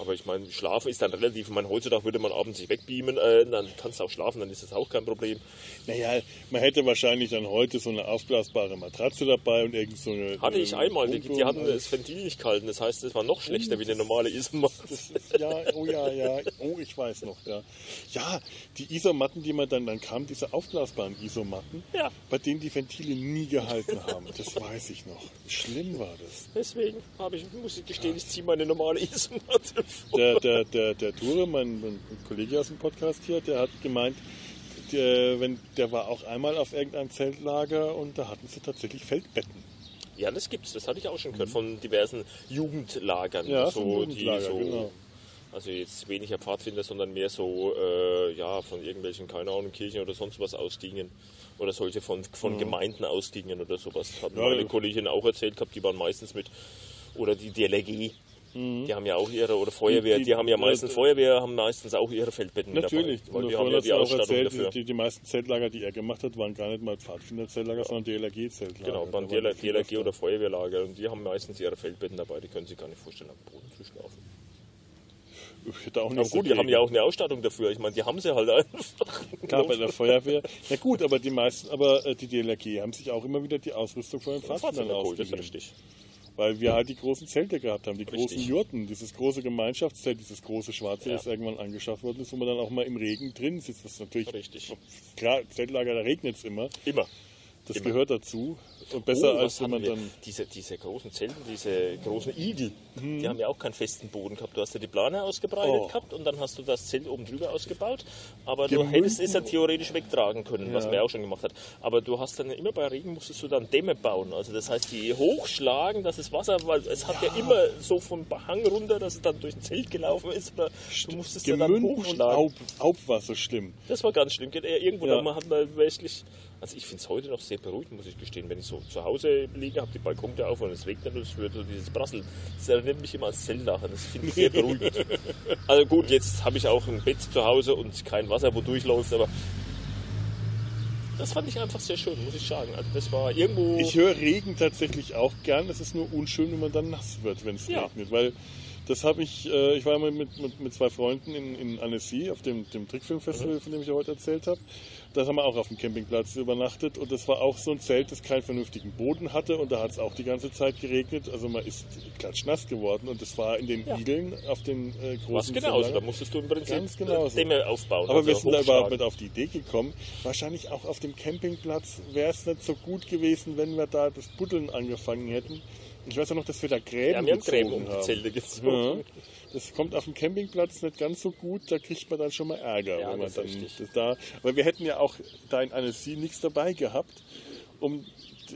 Aber ich meine, schlafen ist dann relativ. Ich meine, heutzutage würde man abends sich wegbeamen, äh, dann kannst du auch schlafen, dann ist das auch kein Problem. Naja, man hätte wahrscheinlich dann heute so eine aufblasbare Matratze dabei und irgend so eine. Hatte ich eine einmal, die, die hatten das Ventil nicht gehalten, das heißt, es war noch schlechter wie eine normale Isomatte. Das ja, oh ja, ja, oh, ich weiß noch, ja. Ja, die Isomatten, die man dann, dann kamen, diese aufblasbaren Isomatten, Ja. bei denen die Ventile nie gehalten haben. Das weiß ich noch. Schlimm war das. Deswegen habe ich, muss ich gestehen, ich ziehe meine normale Isomatte. Der, der, der, der Dure, mein, mein Kollege aus dem Podcast hier, der hat gemeint, der, wenn, der war auch einmal auf irgendeinem Zeltlager und da hatten sie tatsächlich Feldbetten. Ja, das gibt's. Das hatte ich auch schon gehört von diversen Jugendlagern. Ja, so, Jugendlager, die so, genau. Also jetzt weniger Pfadfinder, sondern mehr so äh, ja, von irgendwelchen, keine Ahnung, Kirchen oder sonst was ausgingen. Oder solche von, von Gemeinden ausgingen oder sowas. Hat Ja, meine ja. Kollegin auch erzählt gehabt, die waren meistens mit, oder die DLRG, die haben ja auch ihre, oder Feuerwehr, Die- die, haben ja die- meistens, äh, Feuerwehr haben meistens auch ihre Feldbetten Natürlich. dabei. Weil Und die haben ja die Ausstattung erzählt, dafür. Die, die meisten Zeltlager, die er gemacht hat, waren gar nicht mal Pfadfinder-Zeltlager, sondern DLRG-Zeltlager. Genau, waren waren DLRG, die oder Feuerwehrlager und die haben meistens ihre Feldbetten dabei, die können sich gar nicht vorstellen, am Boden zu schlafen. Ich hätte auch Aber nichts gut, die haben ja auch eine Ausstattung dafür. Ich meine, die haben sie halt einfach. Klar, bei der Feuerwehr. Na gut, aber die meisten, aber äh, die DLRG haben sich auch immer wieder die Ausrüstung von den Pfadfindern Pfadfinder das ist ausgeliehen. richtig. Weil wir halt die großen Zelte gehabt haben, die großen Richtig. Jurten, dieses große Gemeinschaftszelt, dieses große schwarze, Ja. das irgendwann angeschafft worden ist, wo man dann auch mal im Regen drin sitzt. Das ist natürlich Richtig. klar, Zeltlager, da regnet es immer. Immer. Das Immer. gehört dazu. Und besser Oh, als was wenn man dann. Diese, diese großen Zelten, diese großen Igel, Mhm. die haben ja auch keinen festen Boden gehabt. Du hast ja die Plane ausgebreitet Oh. gehabt und dann hast du das Zelt oben drüber ausgebaut. Aber du Gemünden. hättest es ja theoretisch wegtragen können, was Ja. man ja auch schon gemacht hat. Aber du hast dann immer bei Regen musstest du dann Dämme bauen. Also das heißt, die hochschlagen, dass das Wasser, weil es hat ja, immer so vom Hang runter, dass es dann durch ein Zelt gelaufen ist. Oder du musstest ja dann Gemünden und hochschlagen. Aub, Aub war so schlimm. Das war ganz schlimm. Irgendwo Ja. da man hat man wirklich. Also ich finde es heute noch sehr beruhigend, muss ich gestehen. Wenn ich so zu Hause liege, habe die Balkontür auf und es regnet und es wird so dieses Brassel. Das erinnert mich immer ans Zeltlachen. Das finde ich sehr beruhigend. also gut, jetzt habe ich auch ein Bett zu Hause und kein Wasser, wo durchläuft, aber das fand ich einfach sehr schön, muss ich sagen. Also das war irgendwo. Ich höre Regen tatsächlich auch gern. Es ist nur unschön, wenn man dann nass wird, wenn es Ja. regnet. Weil das habe ich, äh, ich war mal mit, mit, mit zwei Freunden in, in Annecy auf dem, dem Trickfilmfestival, Mhm. von dem ich ja heute erzählt habe. Da haben wir auch auf dem Campingplatz übernachtet und das war auch so ein Zelt, das keinen vernünftigen Boden hatte und da hat es auch die ganze Zeit geregnet. Also man ist klatschnass geworden und das war in den Ja. Igeln auf den äh, großen was genauso, Zeltlagern. da musstest du im Prinzip Ganz genauso. Dämme aufbauen. Aber also wir sind da überhaupt nicht auf die Idee gekommen. Wahrscheinlich auch auf dem Campingplatz wäre es nicht so gut gewesen, wenn wir da das Buddeln angefangen hätten. Ich weiß ja noch, dass wir da Gräben Ja, wir haben Gräben gezogen um die haben. Zelte gezogen. Ja. Das kommt auf dem Campingplatz nicht ganz so gut, da kriegt man dann schon mal Ärger. Ja, wenn man dann da, aber wir hätten ja auch da in Annecy nichts dabei gehabt, um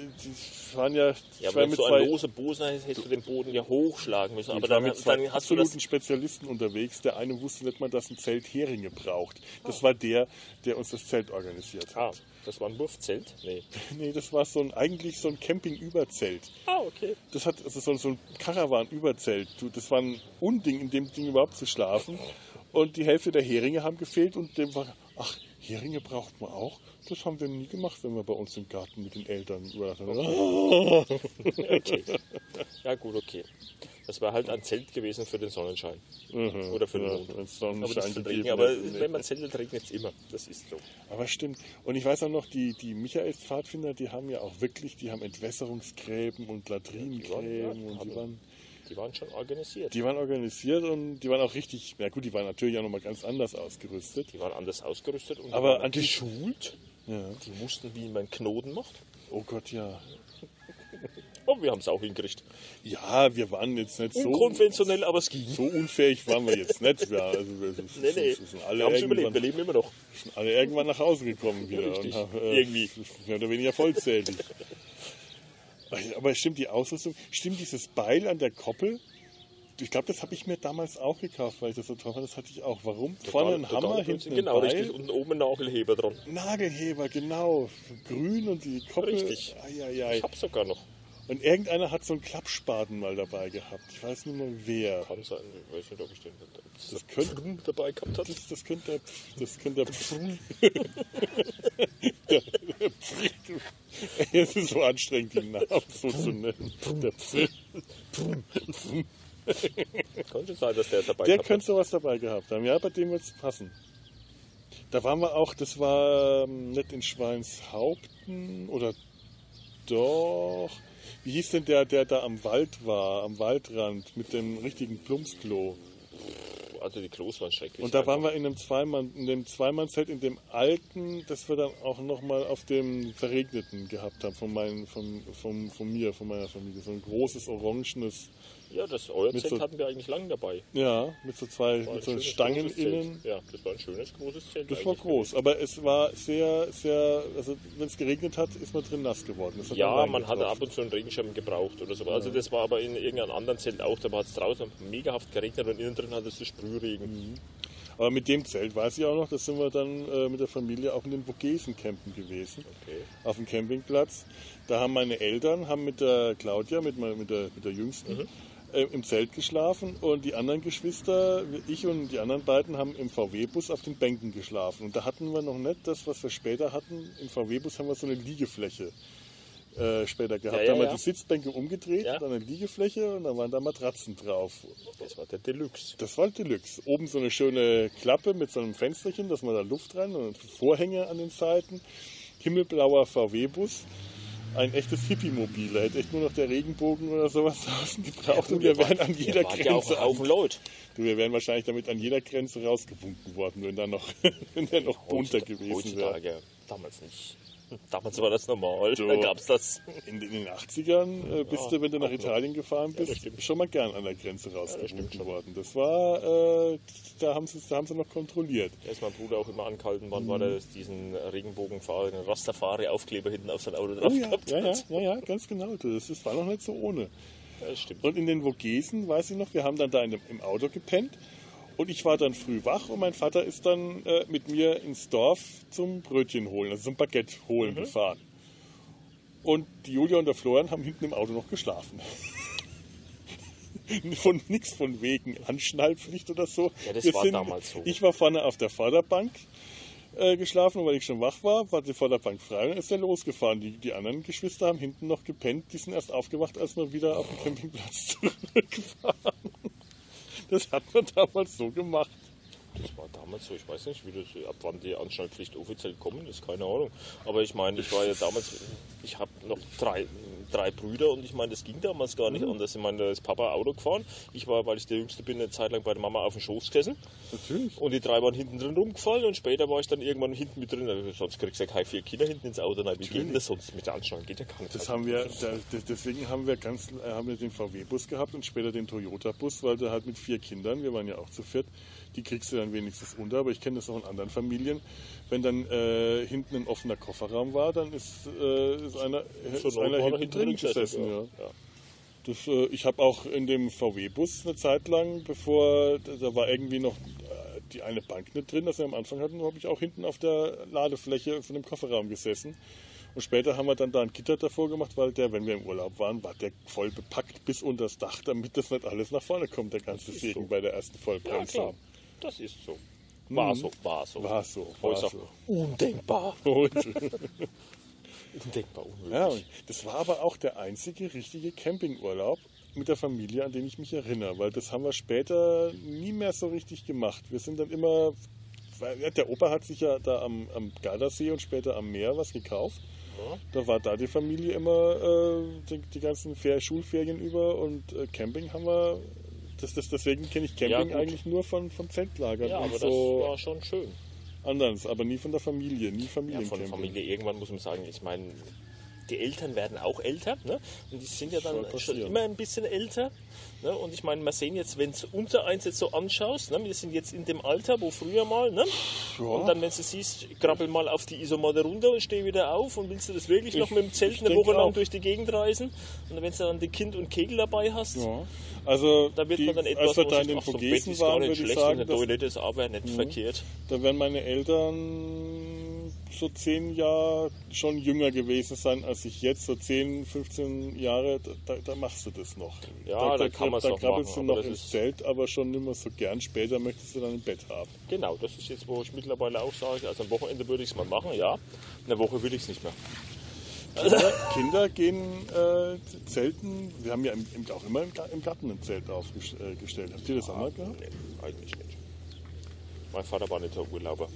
die, waren ja, Ja, ich aber wenn mit so zwei, ein lose Bosen hättest du den Boden ja hochschlagen müssen. Aber ich war dann, mit zwei dann hast du das absoluten Spezialisten unterwegs. Der eine wusste nicht mal, dass ein Zelt Heringe braucht. Das war der, der uns das Zelt organisiert Ah, hat. das war ein Wurfzelt? Nee. Nee, das war so ein, eigentlich so ein Camping-Überzelt. Ah, okay. Das hat also so, so ein Caravan-Überzelt. Du, Das war ein Unding, in dem Ding überhaupt zu schlafen. Und die Hälfte der Heringe haben gefehlt und dem war, ach, Heringe braucht man auch. Das haben wir nie gemacht, wenn wir bei uns im Garten mit den Eltern haben. okay. Ja, gut, okay. Das war halt ein Zelt gewesen für den Sonnenschein. Oder für den Ja, Mond. Aber, Sonnenschein gegeben Regen. aber nee. wenn man zeltet, regnet es immer. Das ist so. Aber stimmt. Und ich weiß auch noch, die, die Michaels-Pfadfinder, die haben ja auch wirklich, die haben Entwässerungsgräben und Latrinengräben ja, und die waren, Die waren schon organisiert. die waren organisiert und die waren auch richtig, na gut, die waren natürlich auch nochmal ganz anders ausgerüstet. Die waren anders ausgerüstet und Aber waren geschult. Ja. Die wussten, wie man Knoten macht. Oh Gott, ja. Und wir haben es auch hingekriegt. Ja, wir waren jetzt nicht so, Unkonventionell, aber es ging. so unfähig waren wir jetzt nicht. Ja, also wir, sind- Nee, nee. sind Wir alle haben es überlebt. Wir leben immer noch. sind alle irgendwann nach Hause gekommen wieder. Richtig. Und, Irgendwie. Mehr oder weniger vollzählig. Aber stimmt die Ausrüstung, stimmt dieses Beil an der Koppel? Ich glaube, das habe ich mir damals auch gekauft, weil ich das so toll fand. Das hatte ich auch. Warum? Vorne ein Hammer, hinten Genau, Beil. richtig. Und oben ein Nagelheber dran. Nagelheber, genau. Grün und die Koppel. Richtig. Eieiei. Ich hab's sogar noch. Und irgendeiner hat so einen Klappspaten mal dabei gehabt. Ich weiß nicht mehr wer. Kann sein. Ich weiß nicht, ob ich den Das könnte- dabei gehabt habe. Das, könnte der, das könnte der, der, der Es ist so anstrengend, die Namen so zu nennen. Der, schon sein, dass der dabei der gehabt könnte sowas dabei gehabt haben. Ja, bei dem wird es passen. Da waren wir auch, das war ähm, nicht in Schweinshaupten oder doch. Wie hieß denn der, der da am Wald war, am Waldrand mit dem richtigen Plumpsklo? Also die Klos waren schrecklich. Und da waren wir in einem Zweimann, in dem Zweimannzelt, in dem alten, das wir dann auch nochmal auf dem Verregneten gehabt haben, von, meinen, von, von, von mir, von meiner Familie. So ein großes, orangenes Ja, das euer Mit Zelt so- hatten wir eigentlich lang dabei. Ja, mit so zwei mit so Stangen innen. Ja, das war ein schönes, großes Zelt. Das war groß, aber es war sehr, sehr, also wenn es geregnet hat, ist man drin nass geworden. Ja, man hatte ab und zu einen Regenschirm gebraucht oder so. Also das war aber in irgendeinem anderen Zelt auch. Da hat es draußen megahaft geregnet und innen drin hattest du Sprühregen. Aber mit dem Zelt weiß ich auch noch, da sind wir dann äh, mit der Familie auch in den Vogesen campen gewesen. Okay. Auf dem Campingplatz. Da haben meine Eltern, haben mit der Claudia, mit, mit, der, mit der Jüngsten, äh, im Zelt geschlafen und die anderen Geschwister, ich und die anderen beiden, haben im VW-Bus auf den Bänken geschlafen. Und da hatten wir noch nicht das, was wir später hatten. Im VW-Bus haben wir so eine Liegefläche äh, später gehabt. Ja, ja, da haben wir ja. die Sitzbänke umgedreht, Ja. dann eine Liegefläche und dann waren da Matratzen drauf. Das war der Deluxe. Das war Deluxe. Oben so eine schöne Klappe mit so einem Fensterchen, dass man da Luft rein und Vorhänge an den Seiten. Himmelblauer VW-Bus. Ein echtes Hippie-Mobil. Da hätte echt nur noch der Regenbogen oder sowas draußen gebraucht und wir wären an jeder wart ja auch Grenze. Haufen Leute. Du, wir wären wahrscheinlich damit an jeder Grenze rausgewunken worden, wenn da noch, wenn der noch bunter gewesen wäre. Heutzutage, damals nicht. Damals war das normal. So. Da gab es das. In, in den 80ern äh, bist du, wenn du nach noch. Italien gefahren das bist, stimmt. schon mal gern an der Grenze rausgewunken schon. worden. Das war, äh, da, haben sie, da haben sie noch kontrolliert. Da ist mein Bruder auch immer angehalten worden, weil er diesen Regenbogenfahrer, den Rastafari-Aufkleber hinten auf sein Auto drauf Oh ja, gehabt ja, ja, hat. ja, ja, ganz genau. Das ist, war noch nicht so ohne. Ja, das stimmt. Und in den Vogesen, weiß ich noch, wir haben dann da in dem, im Auto gepennt und ich war dann früh wach und mein Vater ist dann äh, mit mir ins Dorf zum Brötchen holen, also zum Baguette holen gefahren. Und die Julia und der Florian haben hinten im Auto noch geschlafen. von nichts von wegen Anschnallpflicht oder so. Ja, das war damals so. Ich war vorne auf der Vorderbank äh, geschlafen und weil ich schon wach war, war die Vorderbank frei und ist er losgefahren. Die, die anderen Geschwister haben hinten noch gepennt, die sind erst aufgewacht, als wir wieder auf den Campingplatz zurückfahren. Das hat man damals so gemacht. Das war damals so, ich weiß nicht, wie das, ab wann die Anschnallpflicht offiziell kommen ist, keine Ahnung. Aber ich meine, ich war ja damals, ich habe noch drei, drei Brüder und ich meine, das ging damals gar nicht anders. Ich meine, da ist Papa Auto gefahren. Ich war, weil ich der Jüngste bin, eine Zeit lang bei der Mama auf dem Schoß gesessen. Natürlich. Und die drei waren hinten drin rumgefallen und später war ich dann irgendwann hinten mit drin. Also sonst kriegst du ja keine vier Kinder hinten ins Auto. Nein, wie geht das sonst mit der Anschnallen? Geht ja gar nicht. Das haben wir, da, deswegen haben wir ganz, äh, haben wir den VW-Bus gehabt und später den Toyota-Bus, weil der halt mit vier Kindern, wir waren ja auch zu viert, die kriegst du dann wenigstens unter. Aber ich kenne das auch in anderen Familien. Wenn dann äh, hinten ein offener Kofferraum war, dann ist, äh, ist einer, ist Not einer er hinten drin gesessen. Ja. ja. Das, äh, ich habe auch in dem VW-Bus eine Zeit lang, bevor da war irgendwie noch äh, die eine Bank nicht drin, das wir am Anfang hatten, habe ich auch hinten auf der Ladefläche von dem Kofferraum gesessen. Und später haben wir dann da ein Gitter davor gemacht, weil der, wenn wir im Urlaub waren, war der voll bepackt bis unter das Dach, damit das nicht alles nach vorne kommt, der ganze ist Segen so. bei der ersten Ja, Vollbremsung. klar. Das ist so. War so, war so. War so, war Heute so. Undenkbar. Und, Undenkbar unmöglich. ja, das war aber auch der einzige richtige Campingurlaub mit der Familie, an den ich mich erinnere, weil das haben wir später nie mehr so richtig gemacht. Wir sind dann immer, weil der Opa hat sich ja da am, am Gardasee und später am Meer was gekauft. Ja. Da war da die Familie immer äh, die, die ganzen Fer Schulferien über und äh, Camping haben wir. Das, das, deswegen kenne ich Camping gut. eigentlich nur von, von Zeltlagern Ja, aber so das war schon schön. anders, aber nie von der Familie, nie Ja, Familiencamping. von Familie irgendwann muss man sagen, ich meine, die Eltern werden auch älter, ne? Und die sind ja dann schon immer ein bisschen älter. Ne? Und ich meine, wir sehen jetzt, wenn du unser eins jetzt so anschaust, ne? wir sind jetzt in dem Alter, wo früher mal, ne? Ja. Und dann, wenn du siehst, krabbel mal auf die Isomatte runter und steh wieder auf und willst du das wirklich noch Ich- mit dem Zelt eine Woche lang durch die Gegend reisen? Und wenn du dann die Kind und Kegel dabei hast, Ja. Also, da wird die, man dann etwas, als wir da in den so Vogesen waren, würde ich sagen, dass, Toilette ist aber nicht verkehrt. da werden meine Eltern so zehn Jahre schon jünger gewesen sein als ich jetzt. So 10, 15 Jahre, da, da machst du das noch. Ja, da kann man's Da noch krabbelst machen, du aber noch das ins Zelt, aber schon nicht mehr so gern. Später möchtest du dann ein Bett haben. Genau, das ist jetzt, wo ich mittlerweile auch sage, also am Wochenende würde ich es mal machen, ja. Eine Woche will ich es nicht mehr. Kinder, Kinder gehen äh, zelten. Wir haben ja im, im, auch immer im, Ga- im Garten ein Zelt aufgestellt. Habt ihr das auch mal gehabt? Nee, eigentlich nicht. Mein Vater war nicht der Urlauber.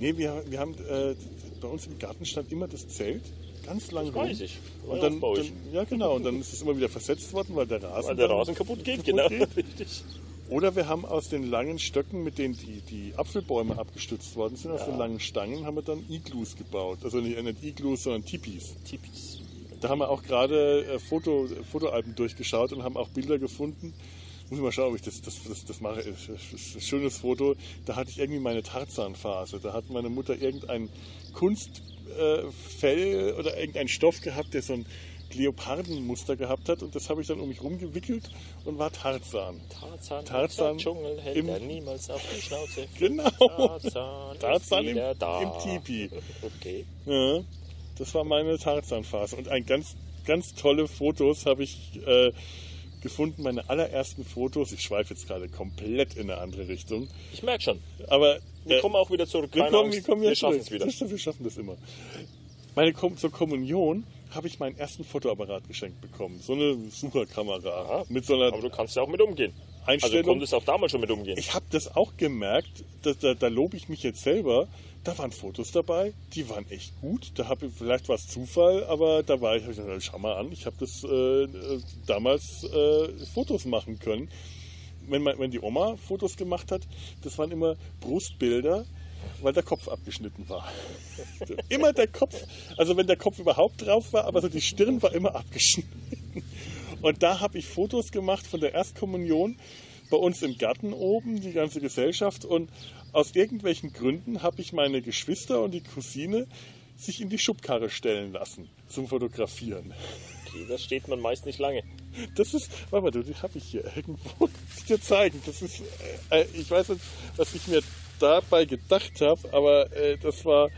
Nee, wir, wir haben äh, bei uns im Garten stand immer das Zelt ganz lang rum. Weiß ich. War Und dann, dann, ja genau, und dann ist es immer wieder versetzt worden, weil der Rasen, Weil der Rasen kaputt geht, kaputt genau. geht. Richtig. Oder wir haben aus den langen Stöcken, mit denen die, die Apfelbäume abgestützt worden sind, aus den langen Stangen, haben wir dann Iglus gebaut. Also nicht, nicht Iglus, sondern Tipis. Tipis. Da haben wir auch gerade äh, Foto, Fotoalben durchgeschaut und haben auch Bilder gefunden. Muss ich mal schauen, ob ich das, das, das, das mache. Das ist ein schönes Foto. Da hatte ich irgendwie meine Tarzan-Phase. Da hat meine Mutter irgendein Kunstfell oder irgendein Stoff gehabt, der so ein Leopardenmuster gehabt hat und das habe ich dann um mich rumgewickelt und war Tarzan. Tarzan, Tarzan im Dschungel hält im- er niemals auf die Schnauze. Genau. Tarzan, Tarzan im, da. im Tipi. Okay. Ja, das war meine Tarzan-Phase. Und ein ganz, ganz tolle Fotos habe ich äh, gefunden. Meine allerersten Fotos. Ich schweife jetzt gerade komplett in eine andere Richtung. Ich merke schon. Aber Wir äh, kommen auch wieder zurück. wir Keine kommen, Angst. wir kommen ja wir schaffen es wieder. Wir schaffen das immer. Meine Kom zur Kommunion habe ich meinen ersten Fotoapparat geschenkt bekommen. So eine Sucherkamera Aha. mit so einer Aber du kannst ja auch mit umgehen. Also Einstellung. du konntest auch damals schon mit umgehen. Ich habe das auch gemerkt, da, da, da lobe ich mich jetzt selber. Da waren Fotos dabei, die waren echt gut. Da habe ich vielleicht war es Zufall, aber da war ich, hab ich gesagt, schau mal an, ich habe das äh, äh, damals äh, Fotos machen können. Wenn, man, wenn die Oma Fotos gemacht hat, das waren immer Brustbilder, weil der Kopf abgeschnitten war. immer der Kopf, also wenn der Kopf überhaupt drauf war, aber so die Stirn war immer abgeschnitten. Und da habe ich Fotos gemacht von der Erstkommunion bei uns im Garten oben, die ganze Gesellschaft. Und aus irgendwelchen Gründen habe ich meine Geschwister und die Cousine sich in die Schubkarre stellen lassen zum Fotografieren. Okay, das steht man meist nicht lange. Das ist, warte mal, du, die habe ich hier irgendwo. Muss ich dir zeigen. Das ist, äh, ich weiß nicht, was ich mir dabei gedacht habe, aber äh, das war,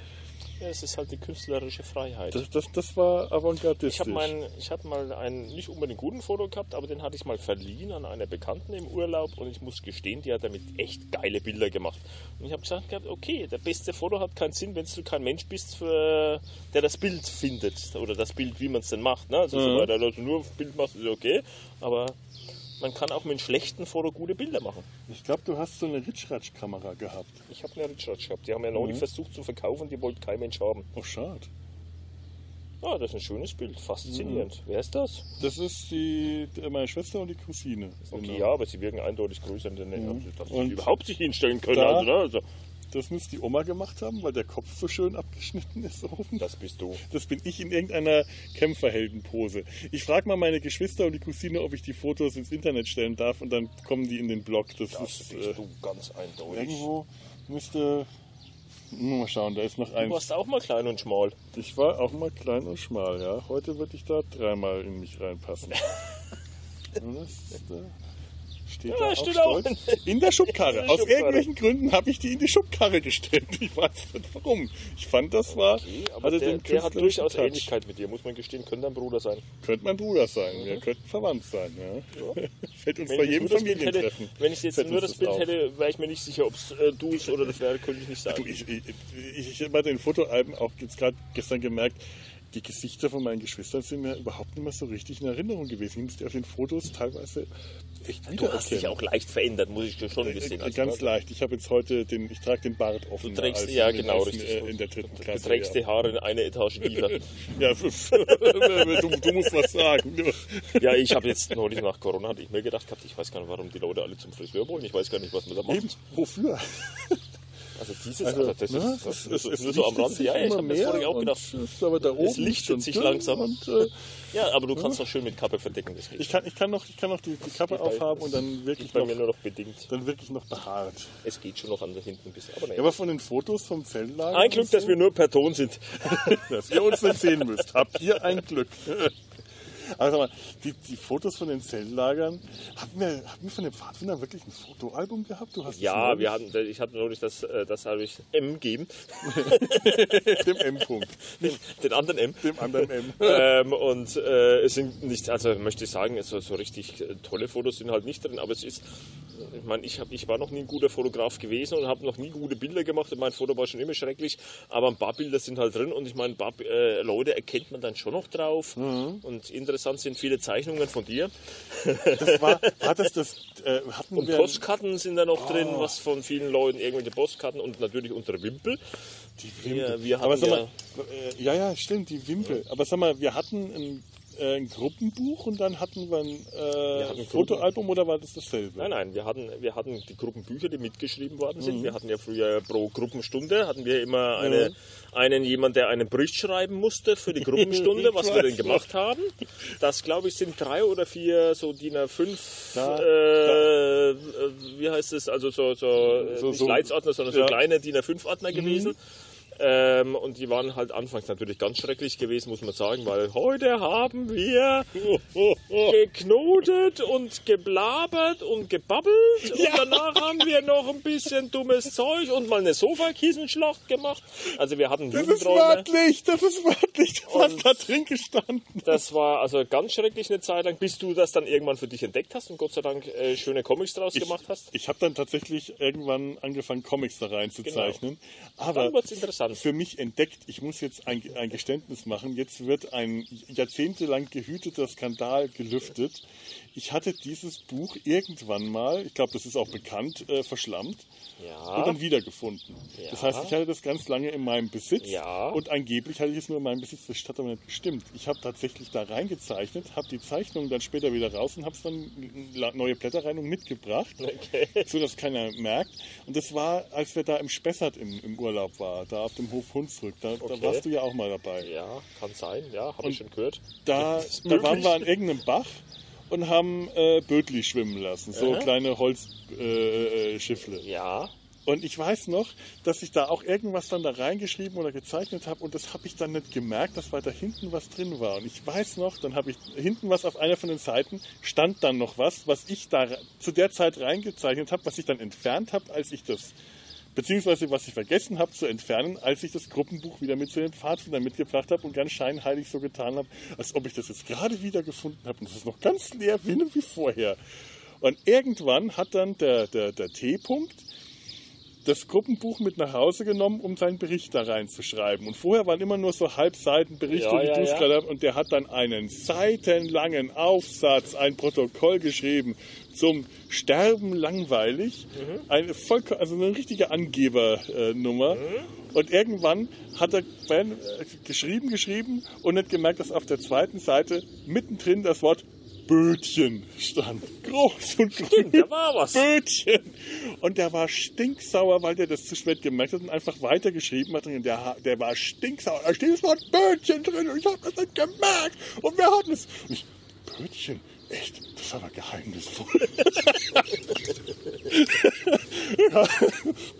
Ja, es ist halt die künstlerische Freiheit. das, das, das war avantgardistisch. Ich habe hab mal einen nicht unbedingt guten Foto gehabt, aber den hatte ich mal verliehen an einer Bekannten im Urlaub und ich muss gestehen, die hat damit echt geile Bilder gemacht. Und ich habe gesagt gehabt, okay, der beste Foto hat keinen Sinn, wenn du kein Mensch bist, für, der das Bild findet oder das Bild, wie man es denn macht. Ne? Also so weiter, du nur Bild machst, ist okay, aber man kann auch mit einem schlechten Foto gute Bilder machen. Ich glaube, du hast so eine Ritschratsch-Kamera gehabt. Ich habe eine Richard gehabt, die haben ja neulich versucht zu verkaufen, die wollte kein Mensch haben. Oh, schade. Ah, das ist ein schönes Bild, faszinierend. Wer ist das? Das ist die, meine Schwester und die Cousine. Okay, Genau. ja, aber sie wirken eindeutig größer in der Nähe. Also, dass sie überhaupt sich hinstellen können. da- Also, also, Das muss die Oma gemacht haben, weil der Kopf so schön abgeschnitten ist oben. das bist du. Das bin ich in irgendeiner Kämpferheldenpose. Ich frage mal meine Geschwister und die Cousine, ob ich die Fotos ins Internet stellen darf und dann kommen die in den Blog. Das, Das ist bist äh, du ganz eindeutig. irgendwo müsste. Mal schauen, da ist noch Du eins. warst auch mal klein und schmal. Ich war auch mal klein und schmal, ja. Heute würde ich da dreimal in mich reinpassen. Das ist, äh, steht Ja, da auch steht stolz. auch In der Schubkarre. Aus irgendwelchen Gründen habe ich die in die Schubkarre gestellt. Ich weiß nicht warum. Ich fand, das war. Okay, aber der, der hat durchaus Touch. Ähnlichkeit mit dir, muss man gestehen. Könnte dein Bruder sein. Könnte mein Bruder sein. Wir könnten verwandt sein. Ja. Fällt uns bei Wenn ich, jedem hätte, Familientreffen. wenn ich jetzt fällt nur das Bild auf. hätte, wäre ich mir nicht sicher, ob es äh, du es oder das wäre, könnte ich nicht Du, sagen. ich, ich, ich, ich habe bei den Fotoalben auch jetzt gerade gestern gemerkt, die Gesichter von meinen Geschwistern sind mir überhaupt nicht mehr so richtig in Erinnerung gewesen. Ich musste auf den Fotos teilweise echt Du hast dich wiedererkennen. auch leicht verändert, muss ich dir schon gestehen. Äh, Also, Ganz ne? leicht. Ich habe jetzt heute den, ich trage den Bart offen. Du trägst, ja genau, in, richtig. äh, in der dritten Du Klasse. trägst ja. die Haare in eine Etage tiefer. Ja, du, du musst was sagen. Ja, ich habe jetzt neulich nach Corona, hatte ich mir gedacht gehabt, ich weiß gar nicht, warum die Leute alle zum Friseur wollen. Ich weiß gar nicht, was man da macht. Eben, wofür? Also dieses, Also, also, das ne, ist, das es- ist es so am lichtet Rand. Ja, ich habe das mehr vorhin auch gedacht. es ist aber da oben lichtet schon sich langsam. Und, äh, Ja, aber du kannst doch schön mit Kappe verdecken. Das ich, kann, ich kann noch, ich kann noch die, die Kappe bei- aufhaben und dann wirklich noch, mir noch bedingt. dann wirklich noch behaart. Es geht schon noch an der hinten ein bisschen. Aber Ja, aber von den Fotos vom Zeltlager. Ein Glück, dass wir nur per Ton sind. dass ihr uns nicht sehen müsst. Habt ihr ein Glück. Aber sag mal, die, die Fotos von den Zeltlagern, hatten wir, hatten wir von den Pfadfindern wirklich ein Fotoalbum gehabt? Du hast Ja, wir hatten, ich hatte neulich das, äh, das habe ich M gegeben, dem M-Punkt, den, den anderen M. dem anderen M. ähm, und äh, es sind nicht, also möchte ich sagen, so, so richtig äh, tolle Fotos sind halt nicht drin, aber es ist, ich meine, ich, hab, ich war noch nie ein guter Fotograf gewesen und habe noch nie gute Bilder gemacht. Mein Foto war schon immer schrecklich, aber ein paar Bilder sind halt drin und ich meine, ein paar äh, Leute erkennt man dann schon noch drauf. Mhm. Und interessant sind viele Zeichnungen von dir. Das war, war das äh, hatten Und wir... Postkarten sind da noch drin, Oh. was von vielen Leuten, irgendwelche Postkarten und natürlich unsere Wimpel. Die Wimpel. Wir- wir Aber hatten sag mal, äh, ja, ja, stimmt, die Wimpel. Aber sag mal, wir hatten ein, äh, ein Gruppenbuch und dann hatten wir ein äh, hatten ein Fotoalbum oder war das dasselbe? Nein, nein, wir hatten, wir hatten die Gruppenbücher, die mitgeschrieben worden Mhm. sind. Wir hatten ja früher pro Gruppenstunde, hatten wir immer eine, einen jemand, der einen Bericht schreiben musste für die Gruppenstunde, was wir denn gemacht haben. Das, glaube ich, sind drei oder vier so DIN A5, Da- äh, äh, wie heißt es, also so, so, So- so- Leitsordner, sondern so ja. kleine DIN A5-Ordner gewesen. Ähm, und die waren halt anfangs natürlich ganz schrecklich gewesen, muss man sagen, weil heute haben wir geknotet und geblabert und gebabbelt und danach haben wir noch ein bisschen dummes Zeug und mal eine Sofakissenschlacht gemacht. Also wir hatten Das ist wörtlich, das ist wörtlich, was da drin gestanden. Das war also ganz schrecklich eine Zeit lang, bis du das dann irgendwann für dich entdeckt hast und Gott sei Dank äh, schöne Comics draus gemacht hast. Ich habe dann tatsächlich irgendwann angefangen, Comics da reinzuzeichnen. Aber Dann wird's interessant. Für mich entdeckt, ich muss jetzt ein, ein Geständnis machen, jetzt wird ein jahrzehntelang gehüteter Skandal gelüftet. Ich hatte dieses Buch irgendwann mal, ich glaube, das ist auch bekannt, äh, verschlammt und Ja. dann wiedergefunden. Das Ja. heißt, ich hatte das ganz lange in meinem Besitz Ja. und angeblich hatte ich es nur in meinem Besitz. Das hat aber nicht gestimmt. Ich habe tatsächlich da reingezeichnet, habe die Zeichnung dann später wieder raus und habe es dann neue Blätter rein und mitgebracht, Okay. so dass keiner merkt. Und das war, als wir da im Spessart im, im Urlaub waren, da auf dem Hof Hunsrück. Da, da Okay. warst du ja auch mal dabei. Ja, kann sein, ja, habe ich schon gehört. Da, Das da waren wir an irgendeinem Bach und haben äh, Bötli schwimmen lassen, so Aha. kleine Holzschiffle. Äh, äh. Ja, Und ich weiß noch, dass ich da auch irgendwas dann da reingeschrieben oder gezeichnet habe und das habe ich dann nicht gemerkt, dass weiter hinten was drin war. Und ich weiß noch, dann habe ich hinten was auf einer von den Seiten, stand dann noch was, was ich da zu der Zeit reingezeichnet habe, was ich dann entfernt habe, als ich das, beziehungsweise was ich vergessen habe zu entfernen, als ich das Gruppenbuch wieder mit zu den Pfadfindern mitgebracht habe und ganz scheinheilig so getan habe, als ob ich das jetzt gerade wieder gefunden habe und das ist noch ganz leer wie, wie vorher. Und irgendwann hat dann der, der, der T-Punkt das Gruppenbuch mit nach Hause genommen, um seinen Bericht da reinzuschreiben. Und vorher waren immer nur so Halbseitenberichte, Ja, wie ja, du es ja. gerade hast. Und der hat dann einen seitenlangen Aufsatz, ein Protokoll geschrieben zum Sterben langweilig. Mhm. Eine voll, also eine richtige Angebernummer. Mhm. Und irgendwann hat er Ben, äh, geschrieben, geschrieben und nicht gemerkt, dass auf der zweiten Seite mittendrin das Wort Bötchen stand. Groß und grün. da war was. Bötchen. Und der war stinksauer, weil der das zu spät gemerkt hat und einfach weitergeschrieben hat. Und der, der war stinksauer. Da steht das Wort Bötchen drin und ich habe das nicht gemerkt. Und wer hat es? Und ich, Bötchen? Echt? Das ist aber geheimnisvoll. ja,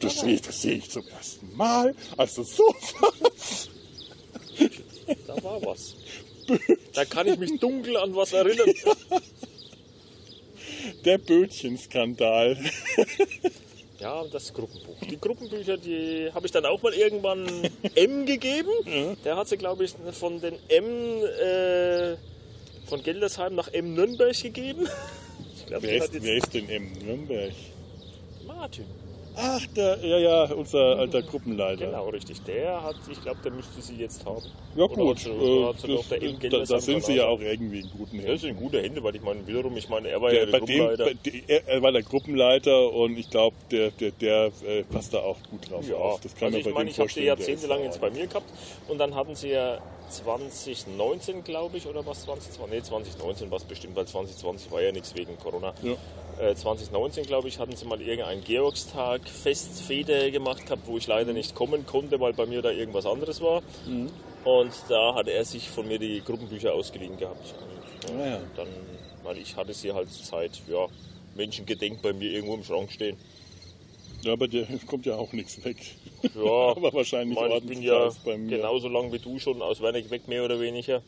das sehe ich, das sehe ich zum ersten Mal. Also sowas. Da war was. Da kann ich mich dunkel an was erinnern. Der Bötchenskandal. Ja, und das Gruppenbuch. Die Gruppenbücher, die habe ich dann auch mal irgendwann M gegeben. Der hat sie, glaube ich, von den M äh, von Geldersheim nach M Nürnberg gegeben. Ich glaube, Wer der ist, wer ist denn im Nürnberg? Martin. Ach, der, ja, ja, unser alter Gruppenleiter. Genau, richtig. Der hat, ich glaube, der müsste sie jetzt haben. Ja Oder gut, oder äh, der M das, da, da sind sie ja auch irgendwie in guten Händen. sind gute Hände, weil ich meine, wiederum, ich meine, er war Der, ja der dem, Gruppenleiter. bei, de- er, er war der Gruppenleiter und ich glaube, der, der, der äh, passt da auch gut drauf Ja, auf. Das kann also ich meine, dem ich habe sie der ist jahrzehntelang jetzt bei mir gehabt und dann hatten sie ja 2019, glaube ich, oder was 2020? Nee, 2019 war es bestimmt, weil 2020 war ja nichts wegen Corona. Ja. Äh, 2019, glaube ich, hatten sie mal irgendeinen Georgstag Festfete gemacht gehabt, wo ich leider nicht kommen konnte, weil bei mir da irgendwas anderes war. Mhm. Und da hat er sich von mir die Gruppenbücher ausgeliehen gehabt. Und, äh, Ah ja. Dann, weil ich hatte sie halt seit, ja, Menschengedenk bei mir irgendwo im Schrank stehen. Ja, aber der kommt ja auch nichts weg. Ja, aber wahrscheinlich Ich meine, ich bin ja bei mir. genauso lang wie du schon aus Wernig weg, mehr oder weniger.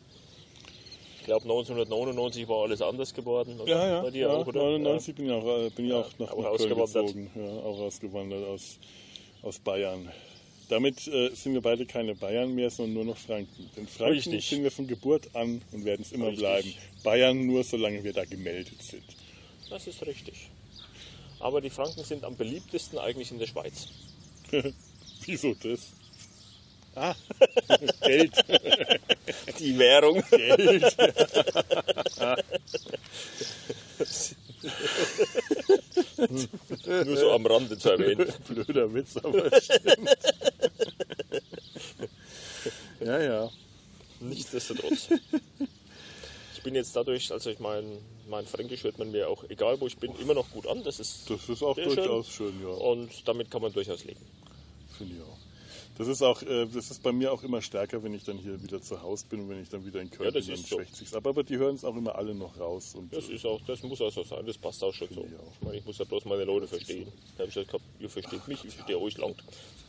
Ich glaube 1999 war alles anders geworden. Ja, ja, Bei dir ja auch, oder? 99 bin ich auch, äh, bin ich auch nach, auch Köln gezogen. Ja, auch ausgewandert aus, aus Bayern. Damit äh, sind wir beide keine Bayern mehr, sondern nur noch Franken. In Franken Richtig. sind wir von Geburt an und werden es immer Richtig. bleiben. Bayern nur, solange wir da gemeldet sind. Ja, das ist richtig. Aber die Franken sind am beliebtesten eigentlich in der Schweiz. Wieso das? Ah, Geld. Die Währung. Geld. Nur so am Rande zu erwähnen. Blöder Witz, aber stimmt. ja, ja. Nichtsdestotrotz. Ich bin jetzt dadurch, also ich meine, mein Fränkisch hört man mir auch, egal wo ich bin, immer noch gut an. Das ist, Das ist auch durchaus schön, ja. Und damit kann man durchaus leben. Finde ich auch. Das ist auch, äh, das ist bei mir auch immer stärker, wenn ich dann hier wieder zu Hause bin und wenn ich dann wieder in Köln Ja, das bin, dann ist so. schwächt sich's. Aber, aber die hören es auch immer alle noch raus. Das ist auch, das muss auch so sein, das passt auch schon so. ich auch. Ich, meine, ich muss ja bloß meine Leute verstehen. Habe ich gesagt, ihr versteht mich, ich verstehe euch laut.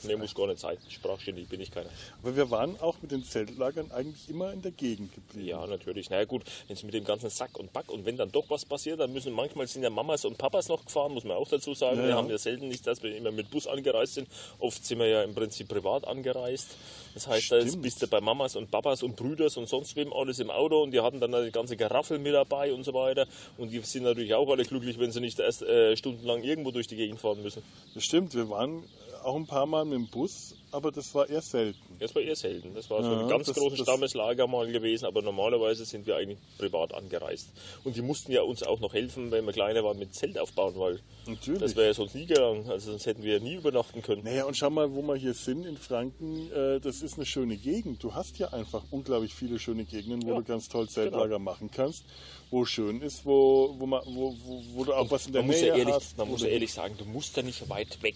Mehr muss gar nicht sein. Sprachständig bin ich keiner. aber wir waren auch mit den Zeltlagern eigentlich immer in der Gegend geblieben. Ja, natürlich. Na ja, gut, wenn es mit dem ganzen Sack und Back und wenn dann doch was passiert, dann müssen manchmal sind ja Mamas und Papas noch gefahren, muss man auch dazu sagen. Ja, wir haben ja selten nicht, dass wir immer mit Bus angereist sind. Oft sind wir ja im Prinzip privat angereist. Das heißt, da bist du bei Mamas und Papas und Brüders und sonst wem alles im Auto und die hatten dann eine ganze Garaffel mit dabei und so weiter. Und die sind natürlich auch alle glücklich, wenn sie nicht erst äh, stundenlang irgendwo durch die Gegend fahren müssen. Das stimmt, wir waren auch ein paar Mal mit dem Bus, aber das war eher selten. Das war eher selten. Das war so Ja, ein ganz das- großes das- Stammeslager mal gewesen, aber normalerweise sind wir eigentlich privat angereist. Und die mussten ja uns auch noch helfen, wenn wir kleiner waren, mit Zelt aufbauen, weil Natürlich. das wäre ja sonst nie gegangen. Also sonst hätten wir nie übernachten können. Naja, und schau mal, wo wir hier sind in Franken. Äh, das ist eine schöne Gegend. Du hast ja einfach unglaublich viele schöne Gegenden, wo Ja, du ganz toll Zeltlager machen kannst, wo schön ist, wo, wo, man, wo, wo, wo du auch was in der Nähe ja ehrlich, hast. man muss ja ehrlich sagen, du musst ja nicht weit weg.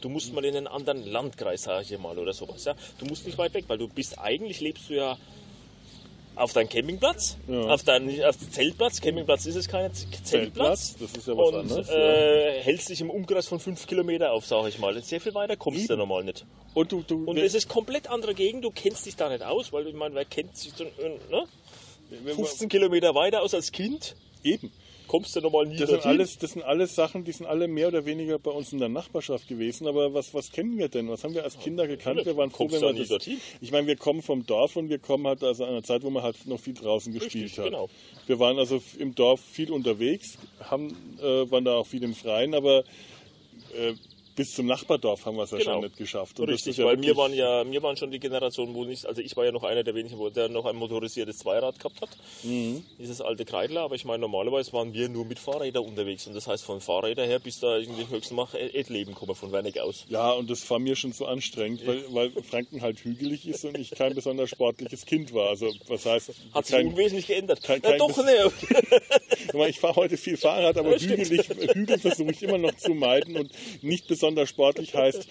Du musst mal in einen anderen Landkreis, sag ich mal, oder sowas. Ja? Du musst nicht weit weg, weil du bist, eigentlich lebst du ja auf deinem Campingplatz, Ja. auf deinem auf Zeltplatz. Campingplatz ist es kein Z- Zeltplatz. das ist ja was und anderes, äh, hältst dich im Umkreis von fünf Kilometer auf, sag ich mal. Sehr viel weiter kommst du Eben. normal nicht. Und du, du, Und es ist komplett andere Gegend, du kennst dich da nicht aus, weil ich meine, wer kennt sich dann, äh, ne? 15 Kilometer weiter aus als Kind, eben. Kommst du normal nie Das sind, alles, das sind alles Sachen, die sind alle mehr oder weniger bei uns in der Nachbarschaft gewesen. Aber was, was kennen wir denn? Was haben wir als Kinder gekannt? Wir waren froh, wenn wir das. dorthin? Ich meine, wir kommen vom Dorf und wir kommen halt aus einer Zeit, wo man halt noch viel draußen gespielt Richtig, hat. genau. Wir waren also im Dorf viel unterwegs, haben, äh, waren da auch viel im Freien, aber äh, bis zum Nachbardorf haben wir es ja Genau. schon nicht geschafft. Und Richtig, ja weil wir waren ja, wir waren schon die Generation, wo nicht, also ich war ja noch einer der wenigen, wo der noch ein motorisiertes Zweirad gehabt hat. Mhm. Dieses alte Kreidler, aber ich meine, normalerweise waren wir nur mit Fahrrädern unterwegs und das heißt, von Fahrrädern her bis da irgendwie höchstens mal Leben kommen von Wernig aus. Ja, und das war mir schon so anstrengend, weil, weil Franken halt hügelig ist und ich kein besonders sportliches Kind war. Also was heißt, Hat sich unwesentlich geändert. kein- ja, kein- doch, ne. Ich fahre heute viel Fahrrad, aber Ja, hügelig, Hügel versuche ich immer noch zu meiden und nicht besonders sportlich heißt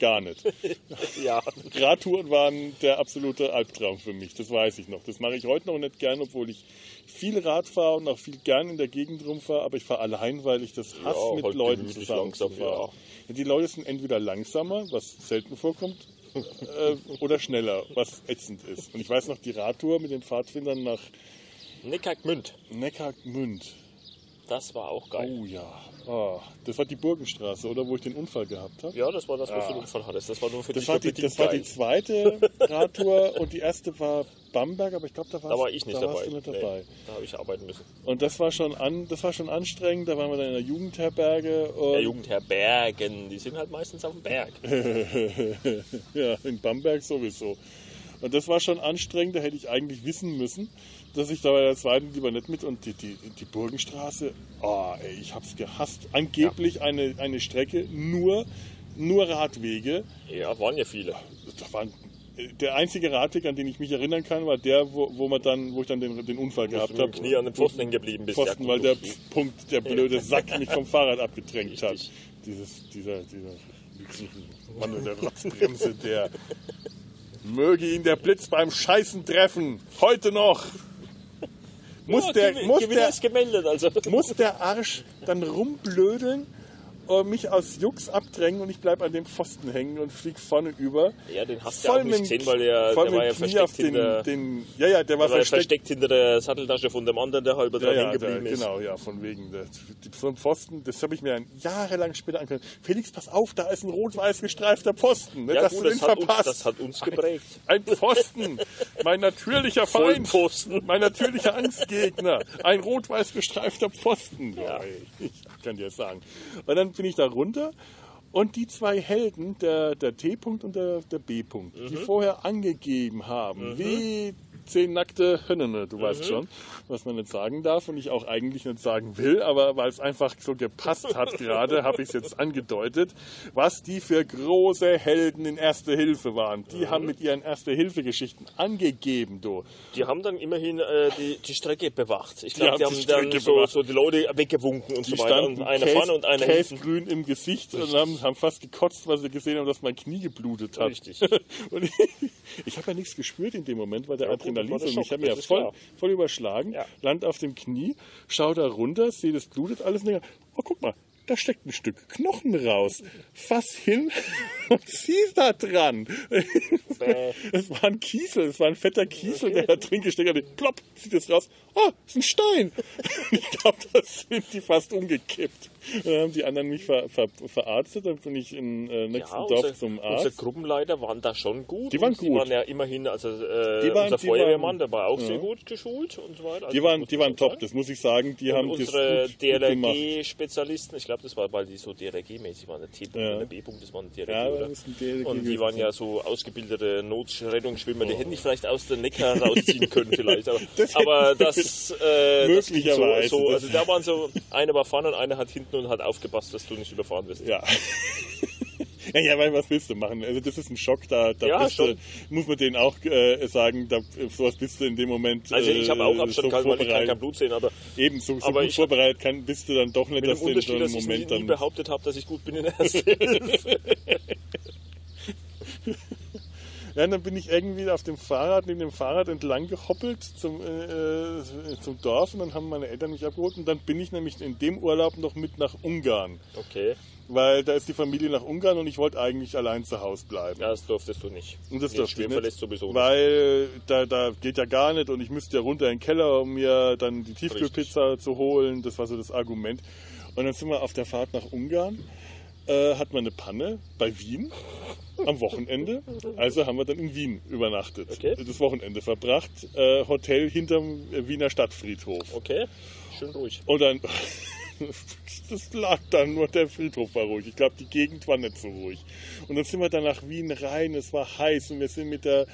gar nicht. ja. Radtouren waren der absolute Albtraum für mich, das weiß ich noch. Das mache ich heute noch nicht gern, obwohl ich viel Rad fahre und auch viel gern in der Gegend rumfahre, aber ich fahre allein, weil ich das hasse, Ja, mit halt Leuten gemütlich zusammen langsam, zu fahren. Ja, Die Leute sind entweder langsamer, was selten vorkommt, äh, oder schneller, was ätzend ist. Und ich weiß noch, die Radtour mit den Pfadfindern nach Neckargmünd, Neckargmünd. Das war auch geil. Oh ja, Ah, das war die Burgenstraße, oder wo ich den Unfall gehabt habe. Ja, das war das, was du den Unfall hattest. Das war nur für Das dich war, die, das war die geil. zweite Radtour und die erste war Bamberg, aber ich glaube, da, Da war ich nicht da dabei. Warst du nicht Nee, dabei. da habe ich arbeiten müssen. Und das war schon an, das war schon anstrengend. Da waren wir dann in der Jugendherberge und Der Jugendherr Bergen, die sind halt meistens auf dem Berg. ja, in Bamberg sowieso. Und das war schon anstrengend. Da hätte ich eigentlich wissen müssen, dass ich da bei der zweiten lieber nicht mit und die, die, die Burgenstraße. Oh, ey, ich hab's gehasst. Angeblich eine, eine Strecke nur nur Radwege. Ja, waren ja viele. Das waren, der einzige Radweg, an den ich mich erinnern kann, war der, wo, wo, man dann, wo ich dann den, den Unfall gehabt habe. Knie an den Pfosten hängen geblieben bist. Pfosten, Ja, weil der. Punkt, der blöde Sack mich vom Fahrrad abgedrängt hat. Dieses, dieser, dieser Mann in der Rotzbremse, der möge ihn der Blitz beim Scheißen treffen. Heute noch. Muss Ja, der, muss der, gemeldet, also. muss der Arsch dann rumblödeln und mich aus Jux abdrängen und ich bleibe an dem Pfosten hängen und flieg vorne über. Ja, den hast du ja auch nicht gesehen, weil der, voll der war ja versteckt den, hinter, den, ja, ja, der war versteckt. versteckt hinter der Satteltasche von dem anderen, der halber Ja, dran ja, hängen geblieben ist. genau, ja, von wegen. Der, so ein Pfosten, das habe ich mir jahrelang später angehört. Felix, pass auf, da ist ein rot-weiß gestreifter Pfosten. Nicht, Ja, dass gut, du das den hat, uns, verpasst. das hat uns geprägt. Ein Pfosten, mein natürlicher Feind, Vollpfosten. mein natürlicher Angstgegner, ein rot-weiß gestreifter Pfosten. Ja. ich kann dir das sagen. Und dann bin ich da runter und die zwei Helden, der, der T-Punkt und der, der B-Punkt, die Mhm. vorher angegeben haben, wie zehn nackte Hönnene, du weißt schon, was man nicht sagen darf und ich auch eigentlich nicht sagen will, aber weil es einfach so gepasst hat gerade, habe ich es jetzt angedeutet, was die für große Helden in Erste Hilfe waren. Die haben mit ihren Erste-Hilfe-Geschichten angegeben, du. Die haben dann immerhin äh, die, die Strecke bewacht. Ich Die glaube, haben die haben, die dann Strecke so, bewacht. so die Leute weggewunken und Die so weiter. Und standen eine Käse- vorne und eine hinten. Käsegrün im Gesicht und haben, haben fast gekotzt, weil sie gesehen haben, dass mein Knie geblutet hat. Richtig. Und ich, ich habe ja nichts gespürt in dem Moment, weil der Ja, Adrenalin ich habe mir ja voll, klar. voll überschlagen, Ja. land auf dem Knie, schau da runter, sehe, das blutet alles und denke, oh guck mal, da steckt ein Stück Knochen raus. Fass hin und zieh da dran. Es war ein Kiesel, es war ein fetter Kiesel, der da drin gesteckt hat. Plopp, zieht es raus. Oh, ist ein Stein. Ich glaube, das sind die fast umgekippt. Dann haben die anderen mich ver, ver, verarztet, dann bin ich im äh, nächsten Ja, Dorf unser, zum unsere Arzt. Gruppenleiter waren da schon gut. Die waren und Die gut. waren ja immerhin, also äh, waren- unser Feuerwehrmann, waren- der war auch ja. sehr gut geschult und so weiter. Also Die waren, die waren top, sagen. das muss ich sagen. Die Und haben unsere gut, gut. DRG-Spezialisten, ich glaube, das war, weil die so DRG-mäßig waren, der T-Punkt Ja. und der B-Punkt, das waren DRG, Ja, oder? DRG Und die waren ja so ausgebildete Notrettungsschwimmer, die hätten dich vielleicht aus der Neckar rausziehen können vielleicht. Aber Das aber das, äh, das Möglicherweise. So, so, also da waren so, einer war vorne und einer hat hinten und hat aufgepasst, dass du nicht überfahren wirst. Ja. Ja, ja, weil was willst du machen? Also das ist ein Schock, da, da Ja, du, muss man denen auch äh, sagen, da, sowas bist du in dem Moment Also ich habe auch äh, Abstand so gehalten, weil ich kann kein Blut sehen, aber Eben, so, so Aber gut ich- vorbereitet kann, bist du dann doch nicht, dass du in so einem dass ich nie, Moment dann... behauptet habe, dass ich gut bin in der Erste Hilfe. Ja, dann bin ich irgendwie auf dem Fahrrad, neben dem Fahrrad entlang gehoppelt zum, äh, äh, zum Dorf und dann haben meine Eltern mich abgeholt und dann bin ich nämlich in dem Urlaub noch mit nach Ungarn. Okay, Weil da ist die Familie nach Ungarn und ich wollte eigentlich allein zu Hause bleiben. ja, das durftest du nicht. Und das Nee, durfte ich nicht, sowieso nicht. weil da, da geht ja gar nicht und ich müsste ja runter in den Keller, um mir dann die Tiefkühlpizza zu holen. Das war so das Argument. Und dann sind wir auf der Fahrt nach Ungarn, äh, hat man eine Panne bei Wien am Wochenende. Also haben wir dann in Wien übernachtet. Okay. Das Wochenende verbracht. Äh, Hotel hinterm äh, Wiener Stadtfriedhof. Okay, schön ruhig. Und dann, das lag dann nur, der Friedhof war ruhig. Ich glaube, die Gegend war nicht so ruhig. Und dann sind wir dann nach Wien rein, es war heiß und wir sind mit der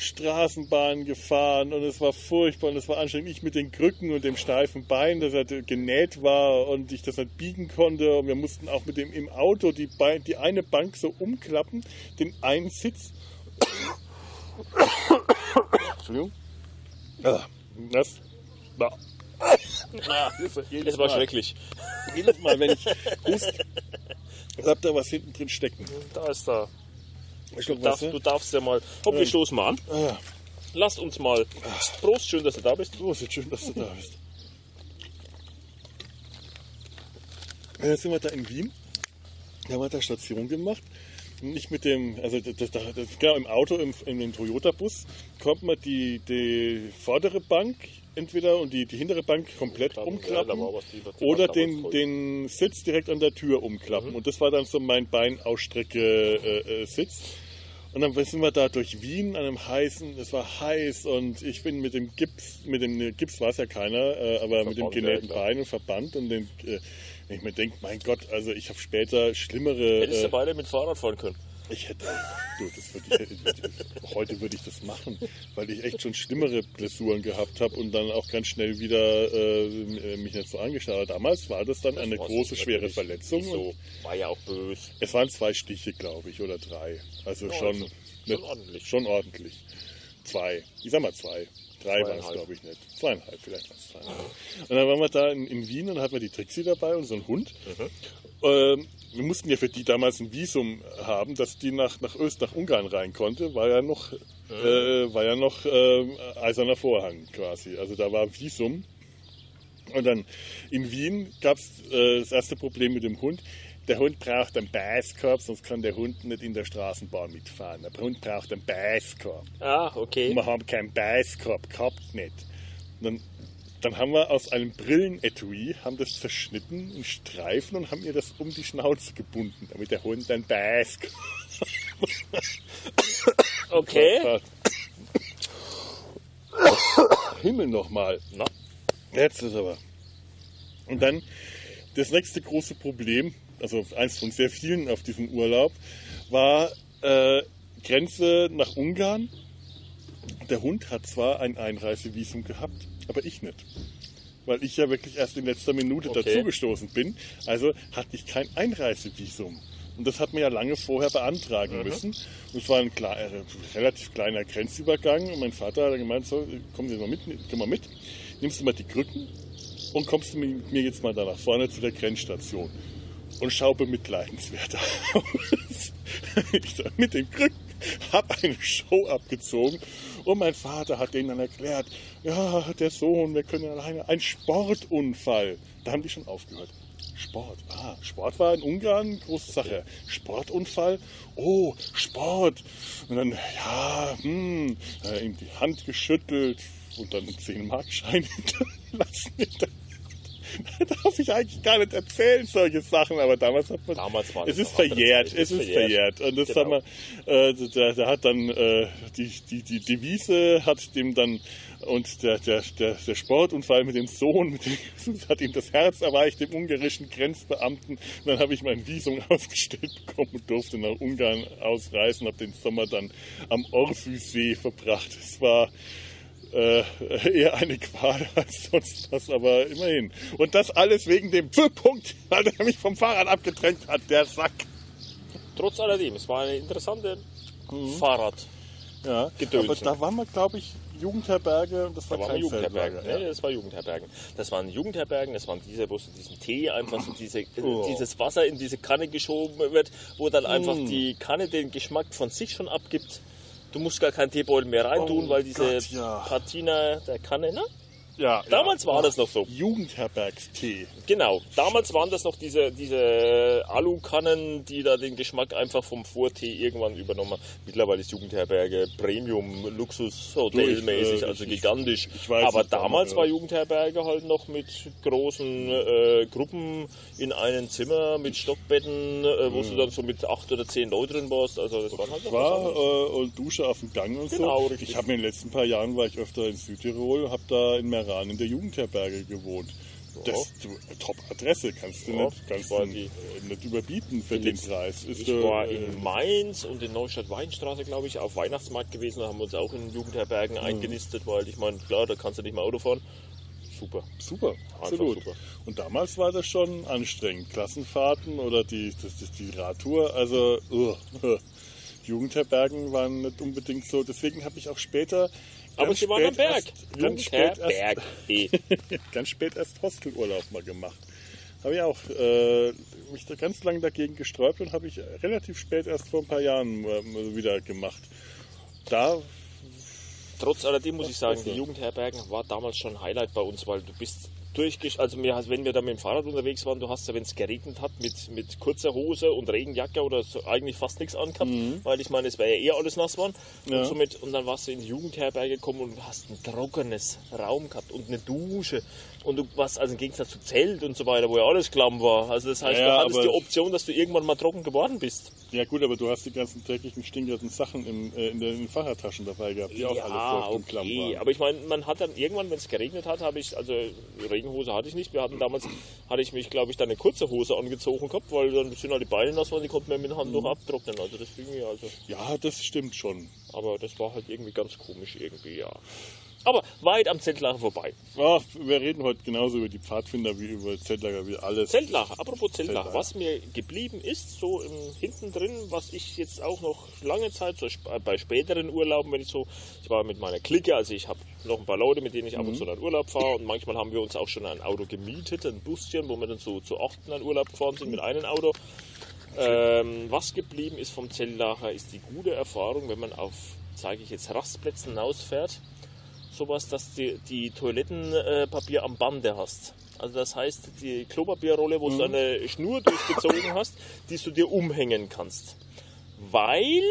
Straßenbahn gefahren und es war furchtbar und es war anstrengend. Ich mit den Krücken und dem steifen Bein, das halt genäht war und ich das nicht biegen konnte. Und wir mussten auch mit dem im Auto die, Bein, die eine Bank so umklappen, den einen Sitz. Entschuldigung. Ah, Das war Das war schrecklich. jedes Mal, wenn ich hust, habt ihr was hinten drin stecken. Da ist da. Ich Du glaub, darfst, weißt du du? darfst ja mal. Komm, wir stoßen mal an. Ah, Lasst uns mal. Prost, schön, dass du da bist. ist jetzt schön, dass du da bist. Dann sind wir da in Wien. Da haben wir da Station gemacht. Nicht mit dem, also das, das, genau im Auto, im, in dem Toyota-Bus, kommt man die, die vordere Bank entweder und die, die hintere Bank komplett umklappen oder den, den Sitz direkt an der Tür umklappen. Und das war dann so mein Beinausstrecke-Sitz. Und dann sind wir da durch Wien an einem heißen, es war heiß und ich bin mit dem Gips, mit dem Gips war es ja keiner, äh, aber mit dem Verband, genähten. Bein und Verband und den, äh, ich mir denke, mein Gott, also ich habe später schlimmere. Hättest Äh, du beide mit Fahrrad fahren können. Ich hätte, du, das würde ich, heute würde ich das machen, weil ich echt schon schlimmere Blessuren gehabt habe und dann auch ganz schnell wieder äh, mich nicht so angeschaut habe. Damals war das dann eine Das große, war's schwere Verletzung. So, war ja auch böse. es waren zwei Stiche, glaube ich, oder drei. Also Ja, schon, also schon nicht- ordentlich. Schon ordentlich. Zwei. Ich sag mal zwei. Drei waren es, glaube ich, nicht. Zweieinhalb, vielleicht waren es zweieinhalb. Und dann waren wir da in, in Wien und hatten wir die Trixie dabei und so einen Hund. Ähm, wir mussten ja für die damals ein Visum haben, dass die nach, nach Öst, nach Ungarn rein konnte. War ja noch, äh, war ja noch äh, eiserner Vorhang quasi. Also da war Visum. Und dann in Wien gab es äh, das erste Problem mit dem Hund. Der Hund braucht einen Beißkorb, sonst kann der Hund nicht in der Straßenbahn mitfahren. Der Hund braucht einen Beißkorb. Ah, okay. Wir haben keinen Beißkorb gehabt, nicht. Und dann, dann haben wir aus einem Brillenetui, haben das zerschnitten in Streifen und haben ihr das um die Schnauze gebunden, damit der Hund einen Beißkorb Okay. Himmel nochmal. Na, Jetzt ist aber. Und dann das nächste große Problem, also eins von sehr vielen auf diesem Urlaub, war äh, Grenze nach Ungarn. der Hund hat zwar ein Einreisevisum gehabt, aber ich nicht. Weil ich ja wirklich erst in letzter Minute Okay. dazugestoßen bin. Also hatte ich kein Einreisevisum. Und das hat man ja lange vorher beantragen Mhm. müssen. Und es war ein kle- äh, relativ kleiner Grenzübergang. Und mein Vater hat dann gemeint, so, kommen Sie mal mit, komm mal mit. Nimmst du mal die Krücken und kommst du mit mir jetzt mal da nach vorne zu der Grenzstation. Und schau bemitleidenswert aus. Mit den Krücken habe eine Show abgezogen und mein Vater hat denen dann erklärt, ja, der Sohn, wir können ja alleine, ein Sportunfall. Da haben die schon aufgehört. Sport, ah, Sport war in Ungarn eine große Sache. Sportunfall, oh, Sport. Und dann, ja, hm, äh, ihm die Hand geschüttelt und dann einen 10-Mark-Schein hinterlassen. Darf ich eigentlich gar nicht erzählen, solche Sachen, aber damals hat man. Damals war es ist verjährt, es ist verjährt. Und das Genau. haben wir, äh, der, der hat dann äh, die, die, die Devise hat dem dann und der, der, der, der Sportunfall mit dem Sohn, mit dem, hat ihm das Herz erweicht, dem ungarischen Grenzbeamten. Und dann habe ich mein Visum ausgestellt bekommen und durfte nach Ungarn ausreisen, habe den Sommer dann am Orphysee verbracht. Es war äh, eher eine Qual als sonst was, aber immerhin. Und das alles wegen dem Punkt, weil er mich vom Fahrrad abgedrängt hat, der Sack. Trotz alledem, es war eine interessante Fahrrad. Ja, Gedönse. aber da waren wir, glaube ich, Jugendherberge und das war Da kein Jugendherbergen. Feldlager. Nee, das war Jugendherbergen. Das waren Jugendherbergen, das waren diese, wo so diesen Tee einfach so diese, Oh. dieses Wasser in diese Kanne geschoben wird, wo dann einfach Mm. die Kanne den Geschmack von sich schon abgibt. Du musst gar keinen Teebeutel mehr reintun, Oh weil diese Gott, ja. Patina der Kanne, ne? Ja, Damals ja. war das noch so. Jugendherbergstee. Genau, damals waren das noch diese, diese Alukannen, die da den Geschmack einfach vom Vortee irgendwann übernommen haben. Mittlerweile ist Jugendherberge Premium, Luxus, Hotelmäßig, ich, also ich- gigantisch. ich weiß Aber damals war Jugendherberge halt noch mit großen äh, Gruppen in einem Zimmer mit Stockbetten, äh, wo du dann so mit acht oder zehn Leuten drin warst. Also das waren halt war äh, und Dusche auf dem Gang und Genau, so. richtig. Ich habe in den letzten paar Jahren war ich öfter in Südtirol, habe da in Meran in der Jugendherberge gewohnt. Das du, top Adresse kannst du Ja, nicht, kannst das du die- nicht überbieten für den Preis. Ist Ich war äh, in Mainz und in Neustadt-Weinstraße, glaube ich, auf Weihnachtsmarkt gewesen. Da haben wir uns auch in Jugendherbergen Mhm. eingenistet, weil ich meine, klar, da kannst du nicht mehr Auto fahren. Super. Super, absolut. super. Und damals war das schon anstrengend. Klassenfahrten oder die, das, das, die Radtour, also uh, Jugendherbergen waren nicht unbedingt so. Deswegen habe ich auch später. Aber sie waren am Berg. Erst, ganz, spät erst, ganz spät erst Hostelurlaub mal gemacht. Habe ich auch äh, mich da ganz lange dagegen gesträubt und habe ich relativ spät erst vor ein paar Jahren äh, wieder gemacht. Da Trotz alledem muss ich sagen, die Jugendherbergen war damals schon ein Highlight bei uns, weil du bist durchgesch... Also mir, wenn wir da mit dem Fahrrad unterwegs waren, du hast ja, wenn es geregnet hat, mit, mit kurzer Hose und Regenjacke oder so eigentlich fast nichts angehabt, weil ich meine, es wäre ja eher alles nass waren. Mhm. Ja. Und, somit, und dann warst du in die Jugendherberge gekommen und hast ein trockenes Raum gehabt und eine Dusche. Und du warst also im Gegensatz zu Zelt und so weiter, wo ja alles klamm war. Also das heißt, Ja, du hattest die Option, dass du irgendwann mal trocken geworden bist. Ja gut, aber du hast die ganzen dreckigen, stinkenden Sachen im, äh, in, den, Fahrradtaschen dabei gehabt, die auch alle feucht und klamm okay. waren. Aber ich meine, man hat dann irgendwann, wenn es geregnet hat, habe ich, also Regenhose hatte ich nicht. Wir hatten damals, hatte ich mich, glaube ich, dann eine kurze Hose angezogen gehabt, weil dann sind halt die Beine nass waren, die konnten wir mit der Hand Mhm. noch abtrocknen. Also das ging ja, also. Ja, das stimmt schon. Aber das war halt irgendwie ganz komisch irgendwie, ja. Aber weit am Zeltlager vorbei. Ach, wir reden heute genauso über die Pfadfinder wie über Zeltlager, wie alles. Zeltlager, apropos Zeltlager. was mir geblieben ist, so im, hinten drin, was ich jetzt auch noch lange Zeit, so bei späteren Urlauben, wenn ich so, ich war mit meiner Clique, also ich habe noch ein paar Leute, mit denen ich ab und zu in Urlaub fahre und manchmal haben wir uns auch schon ein Auto gemietet, ein Buschen, wo wir dann so zu achten in Urlaub gefahren sind mit einem Auto. Ähm, was geblieben ist vom Zeltlager, ist die gute Erfahrung, wenn man auf, sage ich jetzt, Rastplätzen hinausfährt, sowas, dass du die Toilettenpapier am Bande hast. Also das heißt, die Klopapierrolle, wo du eine Schnur durchgezogen hast, die du dir umhängen kannst. Weil,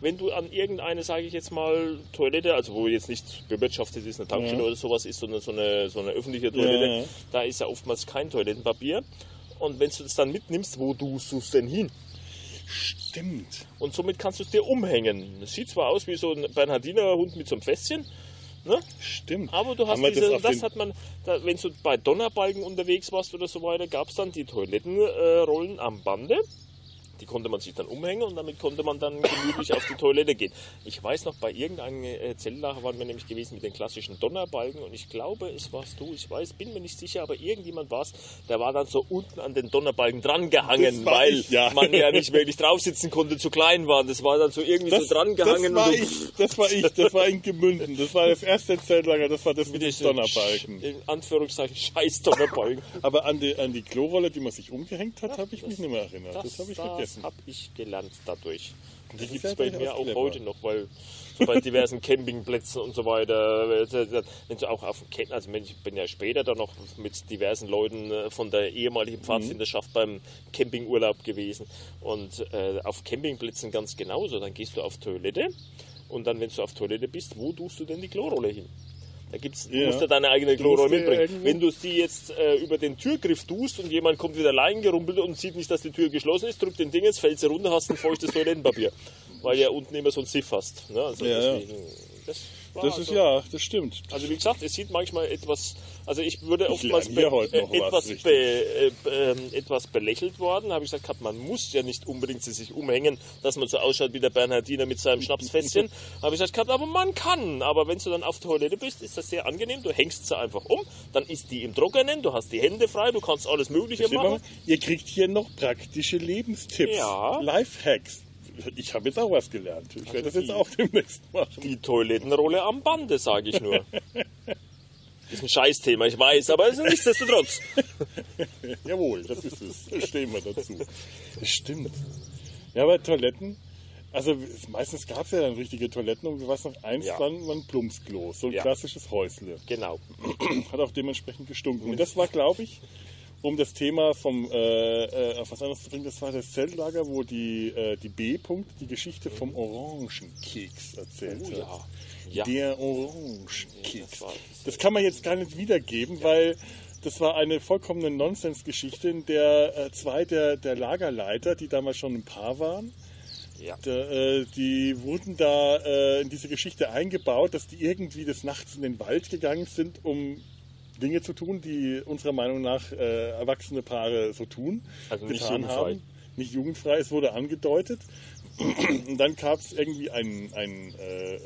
wenn du an irgendeine, sage ich jetzt mal, Toilette, also wo jetzt nicht bewirtschaftet ist, eine Tankstelle Ja. oder sowas ist, sondern so eine, so eine öffentliche Toilette, Ja, ja. da ist ja oftmals kein Toilettenpapier. Und wenn du das dann mitnimmst, wo tust du es denn hin? Stimmt. Und somit kannst du es dir umhängen. Das sieht zwar aus wie so ein Bernhardiner Hund mit so einem Fässchen, ne? Stimmt. Aber du hast Haben diese, das, den- hat man, da, wenn du bei Donnerbalken unterwegs warst oder so weiter, gab es dann die Toilettenrollen äh, am Bande. Die konnte man sich dann umhängen und damit konnte man dann gemütlich auf die Toilette gehen. Ich weiß noch, bei irgendeinem äh, Zeltlager waren wir nämlich gewesen mit den klassischen Donnerbalken und ich glaube, es warst du, ich weiß, bin mir nicht sicher, aber irgendjemand war es, der war dann so unten an den Donnerbalken dran gehangen, Das war weil ich, ja. man ja nicht wirklich drauf sitzen konnte, zu klein waren. Das war dann so irgendwie Das, so dran das war du- ich, das war ich, das war in Gemünden. Das war das erste Zeltlager, das war das mit den diese Donnerbalken. In Anführungszeichen scheiß Donnerbalken. Aber an die, an die Klorolle, die man sich umgehängt hat, habe ich mich nicht mehr erinnert. Das, habe ich vergessen. Habe ich gelernt dadurch. Und die gibt es bei mir auch clever. heute noch, weil so bei diversen Campingplätzen und so weiter, wenn du auch auf dem Camp, also ich bin ja später dann noch mit diversen Leuten äh, von der ehemaligen Pfadfinderschaft beim Campingurlaub gewesen und äh, auf Campingplätzen ganz genauso, dann gehst du auf Toilette und dann, wenn du auf Toilette bist, wo tust du denn die Klorolle hin? Da gibt's, du Ja. musst ja deine eigene Du Klorolle mitbringen. irgendwo- Wenn du sie jetzt äh, über den Türgriff tust und jemand kommt wieder allein gerumpelt und sieht nicht, dass die Tür geschlossen ist, drückt den Ding jetzt, fällt sie runter, hast ein feuchtes Toilettenpapier. Weil ja unten immer so ein Siff hast. Ne? Also Ja, ja. deswegen, das war Das ist also- ja, das stimmt. Also wie gesagt, es sieht manchmal etwas, also ich würde oftmals noch äh, was, etwas, richtig. be, äh, ähm, etwas belächelt worden. Habe ich gesagt, man muss ja nicht unbedingt sie sich umhängen, dass man so ausschaut wie der Bernhardiner mit seinem Schnapsfässchen. Habe ich gesagt, aber man kann. Aber wenn du dann auf Toilette bist, ist das sehr angenehm. Du hängst sie einfach um, dann ist die im Trockenen, du hast die Hände frei, du kannst alles Mögliche machen. Ihr kriegt hier noch praktische Lebenstipps, Ja. Lifehacks. Ich habe jetzt auch was gelernt. Ich werde das jetzt die- auch demnächst machen. Die Toilettenrolle am Bande, sage ich nur. Ist ein Scheißthema, ich weiß, aber es ist nichtsdestotrotz. Jawohl, das ist es. Da stehen wir dazu. Das stimmt. Ja, aber Toiletten, also meistens gab es ja dann richtige Toiletten und was noch eins Ja. dann war ein Plumpsklo, so ein Ja. klassisches Häusle. Genau. Hat auch dementsprechend gestunken. Und das war, glaube ich, um das Thema vom äh, äh, auf was anderes zu bringen, das war das Zeltlager, wo die, äh, die B-Punkt die Geschichte vom Orangenkeks erzählt Oh hat. ja. Ja. Der Orangenkeks. das war- Das kann man jetzt gar nicht wiedergeben, weil das war eine vollkommene Nonsensgeschichte, in der äh, zwei der, der Lagerleiter, die damals schon ein Paar waren, Ja. da, äh, die wurden da äh, in diese Geschichte eingebaut, dass die irgendwie des Nachts in den Wald gegangen sind, um Dinge zu tun, die unserer Meinung nach äh, erwachsene Paare so tun, Also nicht getan jugendfrei. haben. Nicht jugendfrei, es wurde angedeutet. Und dann gab es irgendwie ein, ein äh,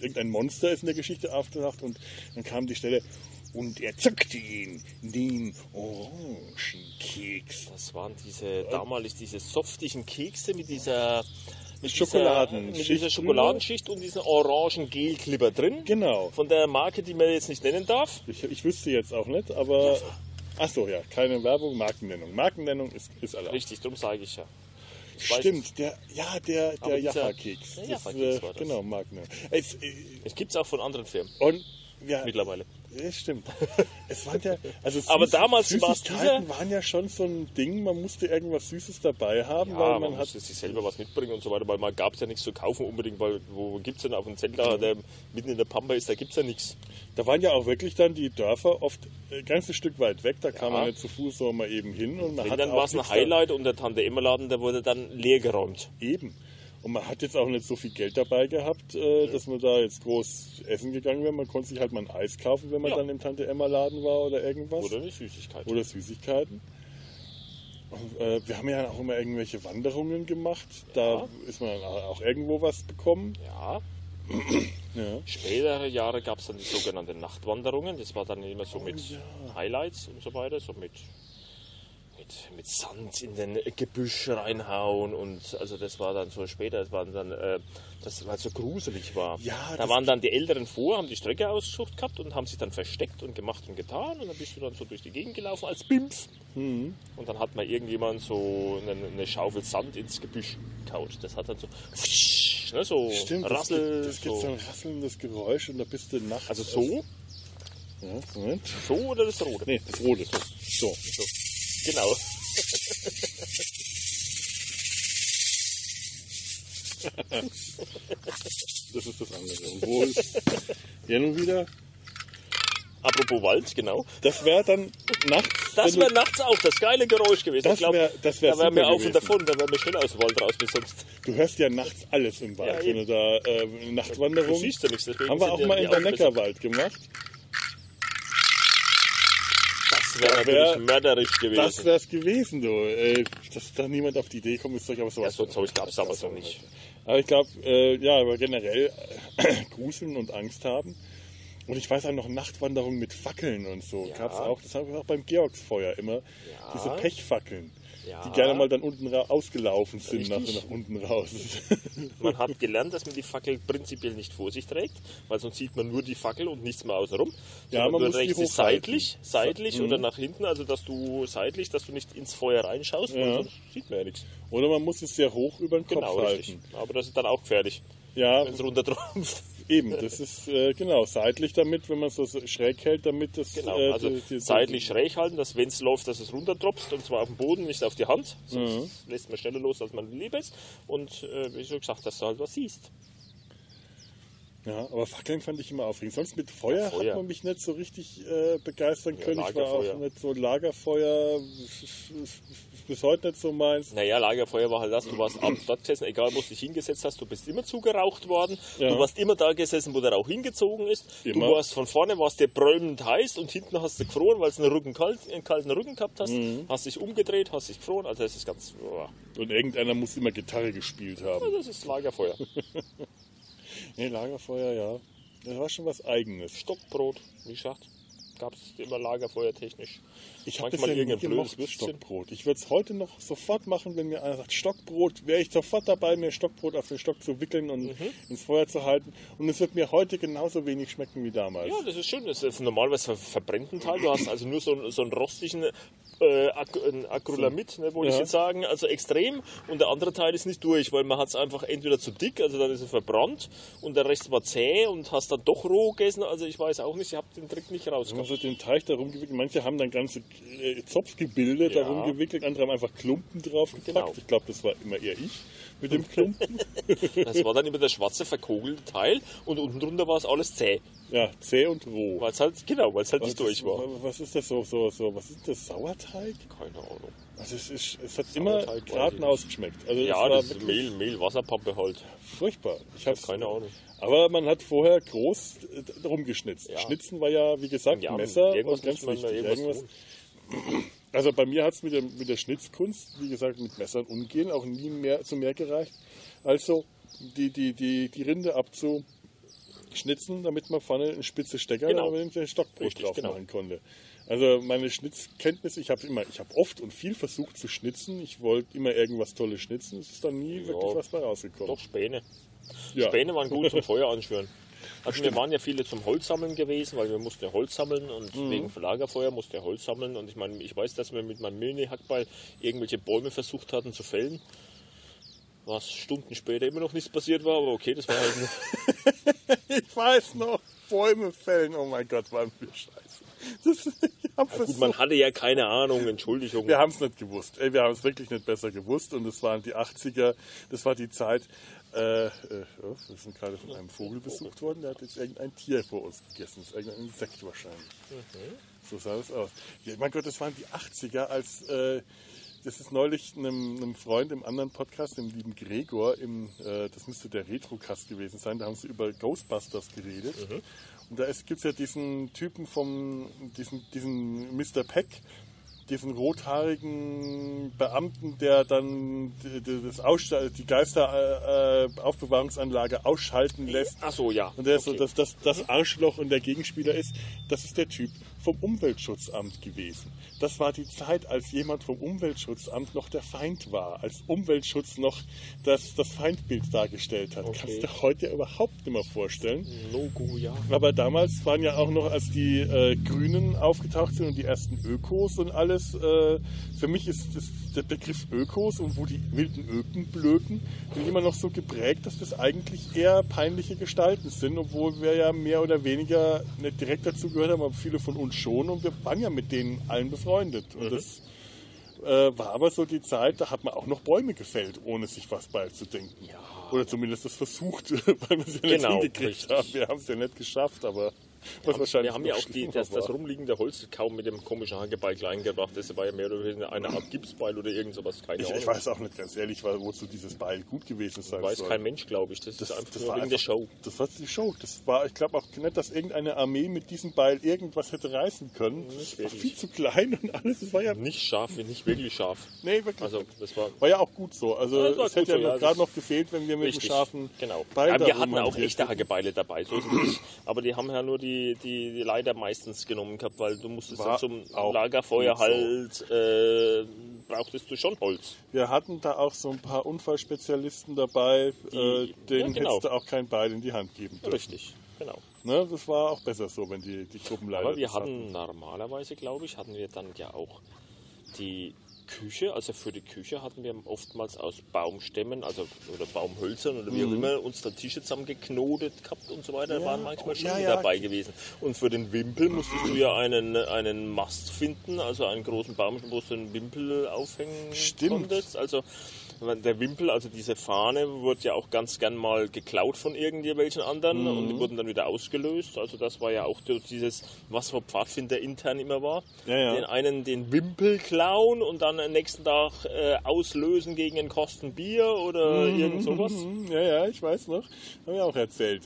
irgendein Monster ist in der Geschichte aufgetaucht und dann kam die Stelle und er zückte ihn, den Orangenkeks. Das waren diese, damals diese softigen Kekse mit dieser mit Schokoladenschicht dieser, mit dieser Schokoladenschicht und diesen orangen Gelklipper drin. Genau. Von der Marke, die man jetzt nicht nennen darf. Ich, ich wüsste jetzt auch nicht, aber. Ach so, ja, keine Werbung, Markennennung. Markennennung ist, ist erlaubt. Richtig, darum sage ich ja. Ich Stimmt, der, ja, der, der Jaffa-Keks. der Jaffa-Keks äh, war das. Genau, Markennennung. Es, äh, Es gibt es auch von anderen Firmen und, ja, mittlerweile. Ja, stimmt. Es waren ja, also Aber damals Süßigkeiten dieser- waren ja schon so ein Ding, man musste irgendwas Süßes dabei haben, Ja, weil man, man, hat. musste sich selber was mitbringen und so weiter, weil man gab es ja nichts zu kaufen unbedingt, weil wo gibt es denn auf einem Zeltlager, der mitten in der Pampa ist, da gibt es ja nichts. Da waren ja auch wirklich dann die Dörfer oft ein ganzes Stück weit weg, da kam Ja. man nicht zu Fuß so mal eben hin und man Wenn dann war es ein nichts da- Highlight und der Tante Emma Laden, der wurde dann leer geräumt. Eben. Und man hat jetzt auch nicht so viel Geld dabei gehabt, äh, dass man da jetzt groß essen gegangen wäre. Man konnte sich halt mal ein Eis kaufen, wenn man Ja. dann im Tante Emma Laden war oder irgendwas. Oder eine Süßigkeit. Oder Süßigkeiten. Und, äh, wir haben ja auch immer irgendwelche Wanderungen gemacht. Da Ja. ist man dann auch irgendwo was bekommen. Ja, Ja. spätere Jahre gab es dann die sogenannten Nachtwanderungen. Das war dann immer so mit Highlights und so weiter, so mit, mit, mit Sand in den Gebüsch reinhauen und also das war dann so später, das war dann, äh, das weil es so gruselig war. Ja, da das- waren dann die Älteren vor, haben die Strecke ausgesucht gehabt und haben sich dann versteckt und gemacht und getan und dann bist du dann so durch die Gegend gelaufen als Bimpf. Mhm. Und dann hat mal irgendjemand so eine, eine Schaufel Sand ins Gebüsch kaut. Das hat dann so, ne, so Stimmt, das Rassel, gibt, das gibt so so. ein rasselndes Geräusch und da bist du nachts. Also so, Ja, Moment. so oder das rote? Nee, das rote. So. So. Genau. Das ist das andere. Und wo ist hier nun wieder? Apropos Wald, genau. Das wäre dann nachts. Das wäre nachts auch das geile Geräusch gewesen. Das ich glaub, wär- das wär da wären wir auf und davon, da wären wir schnell aus dem Wald raus wie sonst. Du hörst ja nachts alles im Wald, Ja, wenn du da äh, eine Nachtwanderung. Du siehst ja nichts, deswegen Haben wir sind auch ja mal die in der Augen besser. Neckarwald gemacht. Das wäre wär- mörderisch gewesen. Das wär's gewesen, du. Äh, dass da niemand auf die Idee kommt, ist durchaus ja, sowas. so Zeug gab es damals noch nicht. Aber ich glaube, äh, ja, aber generell äh, Gruseln und Angst haben. Und ich weiß auch noch Nachtwanderungen mit Fackeln und so. Ja. Gab's auch. Das haben wir auch beim Georgsfeuer immer. Ja. Diese Pechfackeln. Ja. Die gerne mal dann unten ausgelaufen sind, nach, Richtig. nach unten raus. Man hat gelernt, dass man die Fackel prinzipiell nicht vor sich trägt, weil sonst sieht man nur die Fackel und nichts mehr außenrum. Ja, man muss trägst sie seitlich, seitlich oder nach hinten, also dass du seitlich, dass du nicht ins Feuer reinschaust, Ja. sonst sieht man ja nichts. Oder man muss es sehr hoch über den Kopf Genau, richtig. halten. Aber das ist dann auch gefährlich, Ja, wenn es runtertropft. Eben. Das ist äh, genau seitlich damit, wenn man es so schräg hält, damit das Genau, äh, also die- die- seitlich schräg halten, dass wenn es läuft, dass es runtertropft und zwar auf dem Boden, nicht auf die Hand. Sonst Mhm. lässt man schneller los, als man lieb ist. Und äh, wie schon gesagt, dass du halt was siehst. Ja, aber Fackeln fand ich immer aufregend. Sonst mit Feuer, Ja, Feuer. hat man mich nicht so richtig äh, begeistern können. ich war auch nicht so Lagerfeuer, bis heute nicht so meins. Naja, Lagerfeuer war halt das, du warst dort gesessen, egal wo du dich hingesetzt hast, du bist immer zugeraucht worden. Ja. Du warst immer da gesessen, wo der Rauch hingezogen ist. Immer. Du warst von vorne, warst dir brüllend heiß und hinten hast du gefroren, weil du einen, Rücken kalt, einen kalten Rücken gehabt hast. Mhm. Hast dich umgedreht, hast dich gefroren. Also das ist ganz, boah, Und irgendeiner muss immer Gitarre gespielt haben. das ist Lagerfeuer. Nee, Lagerfeuer, ja. Das war schon was Eigenes. Stockbrot, wie gesagt, gab es immer Lagerfeuer technisch. Ich habe das Manchmal ja nie Würstchen. Stockbrot. Ich würde es heute noch sofort machen, wenn mir einer sagt, Stockbrot, wäre ich sofort dabei, mir Stockbrot auf den Stock zu wickeln und Mhm. ins Feuer zu halten. Und es wird mir heute genauso wenig schmecken wie damals. Ja, das ist schön. Das ist normalerweise ver verbrennt ein Teil. Du hast also nur so, so einen rostigen äh, Ac Acrylamid, ne, wollte Ja. ich jetzt sagen. Also extrem. Und der andere Teil ist nicht durch, weil man hat es einfach entweder zu dick, also dann ist er verbrannt. Und der Rest war zäh und hast dann doch roh gegessen. Also ich weiß auch nicht, ich habe den Trick nicht rausgekommen. so den Teig darum gewickelt, manche haben dann ganze äh, Zopfgebilde Ja. darum gewickelt, andere haben einfach Klumpen draufgepackt. Genau. Ich glaube, das war immer eher ich mit dem Klumpen. Das war dann immer der schwarze, verkogelte Teil. Und unten drunter war es alles zäh. ja, zäh und roh. Weil es halt, genau, weil es halt Was nicht durch ist- war. Was ist das so, so, so, was ist das, Sauerteig? Keine Ahnung. Also es, ist, es hat immer Sauerteig weiß ich geradeaus geschmeckt. Also Ja, das ist Mehl, Mehl, Wasserpampe halt. furchtbar. Ich habe keine Ahnung. Aber man hat vorher groß äh, rumgeschnitzt. Ja. Schnitzen war ja, wie gesagt, Ja, Messer irgendwas und ganz wichtig. irgendwas. Also bei mir hat es mit der, mit der Schnitzkunst, wie gesagt, mit Messern umgehen, auch nie mehr zu mehr gereicht. Also die, die, die, die Rinde abzuschnitzen, damit man vorne einen spitze Stecker Genau. damit den Stockbrot Richtig, drauf genau. machen konnte. Also meine Schnitzkenntnisse, ich habe immer, ich habe oft und viel versucht zu schnitzen. Ich wollte immer irgendwas Tolles schnitzen. Es ist dann nie wirklich was bei rausgekommen. Doch, Späne. Ja. Späne waren gut zum Feuer anschwören. Also wir waren ja viele zum Holzsammeln gewesen, weil wir mussten ja Holz sammeln und Mhm. wegen Lagerfeuer musste ja Holz sammeln. Und ich meine, ich weiß, dass wir mit meinem Mini-Hackball irgendwelche Bäume versucht hatten zu fällen. Was Stunden später immer noch nichts passiert war, aber okay, das war halt Ich weiß noch, Bäume fällen, oh mein Gott, waren wir scheiße. Das, hab gut, man hatte ja keine Ahnung, Entschuldigung. wir haben es nicht gewusst. Ey, wir haben es wirklich nicht besser gewusst und es waren die 80er, das war die Zeit, äh, äh, wir sind gerade von einem Vogel besucht worden, der hat jetzt irgendein Tier vor uns gegessen, das ist irgendein Insekt wahrscheinlich. So sah es aus. Ja, mein Gott, das waren die 80er, als äh, das ist neulich einem, einem Freund im anderen Podcast, dem lieben Gregor, im, äh, das müsste der Retrocast gewesen sein, da haben sie über Ghostbusters geredet. Und da gibt es ja diesen Typen vom, diesen, diesen Mr. Peck, diesen rothaarigen Beamten, der dann das Aussta die Geisteraufbewahrungsanlage äh, Aufbewahrungsanlage ausschalten lässt. Ach so, ja. Und der so Okay. das, das, das Arschloch und der Gegenspieler ist, das ist der Typ vom Umweltschutzamt gewesen. Das war die Zeit, als jemand vom Umweltschutzamt noch der Feind war, als Umweltschutz noch das, das Feindbild dargestellt hat. Kannst du dir heute überhaupt nicht mehr vorstellen. Logo, ja. Aber damals waren ja auch noch, als die äh, Grünen aufgetaucht sind und die ersten Ökos und alles, äh, für mich ist das, der Begriff Ökos und wo die wilden Öken blöken, bin immer noch so geprägt, dass das eigentlich eher peinliche Gestalten sind, obwohl wir ja mehr oder weniger nicht direkt dazu gehört haben, aber viele von uns schon und wir waren ja mit denen allen befreundet. Und das äh, war aber so die Zeit, da hat man auch noch Bäume gefällt, ohne sich was beizudenken. Oder zumindest das versucht, weil wir es ja nicht Genau, hingekriegt richtig. haben. Wir haben es ja nicht geschafft, aber Was wahrscheinlich Wir haben ja auch die, das, das rumliegende Holz kaum mit dem komischen Hakebeil klein gebracht. Das war ja mehr oder weniger eine Art Gipsbeil oder irgend sowas. Keine Ich, Ahnung. ich weiß auch nicht ganz ehrlich, weil- wozu dieses Beil gut gewesen sein weiß soll. kein Mensch, glaube ich. Das, ist einfach das nur war wegen der Show. Das war die Show. Das war, ich glaube auch nicht, dass irgendeine Armee mit diesem Beil irgendwas hätte reißen können. Das war viel zu klein und alles. Das war ja, Nicht scharf, nicht wirklich scharf. nee, wirklich. Also das war war ja auch gut so. Also Ja, das es hätte so, noch ja, gerade das- noch gefehlt, wenn wir mit richtig. dem scharfen genau. Beil Ja, da wir hatten auch echte. Hakebeile dabei. So ist es nicht. Aber die haben ja nur die, die, die leider meistens genommen gehabt, weil du musstest War ja zum Lagerfeuer gut so. halt, äh, brauchtest du schon Holz. Wir hatten da auch so ein paar Unfallspezialisten dabei, Die- äh, denen ja, genau. hättest du auch kein Beil in die Hand geben dürfen. Richtig, genau. Ne? Das war auch besser so, wenn die, die Gruppenleiter Aber wir das hatten normalerweise, glaube ich, hatten wir dann ja auch die Küche, also für die Küche hatten wir oftmals aus Baumstämmen, also oder Baumhölzern oder wie auch immer, uns da Tische zusammengeknotet gehabt und so weiter, Mhm. Ja, waren manchmal schon ja, ja. dabei gewesen. Und für den Wimpel musstest du ja einen, einen Mast finden, also einen großen Baum, wo du einen Wimpel aufhängen Stimmt. konntest. Also der Wimpel, also diese Fahne, wurde ja auch ganz gern mal geklaut von irgendwelchen anderen Mhm. und die wurden dann wieder ausgelöst. Also das war ja auch dieses, was für Pfadfinder intern immer war. Ja, ja. Den einen den Wimpel klauen und dann am nächsten Tag äh, auslösen gegen ein Kostenbier oder irgend sowas. Mhm, Ja, ja, ich weiß noch. Haben wir auch erzählt.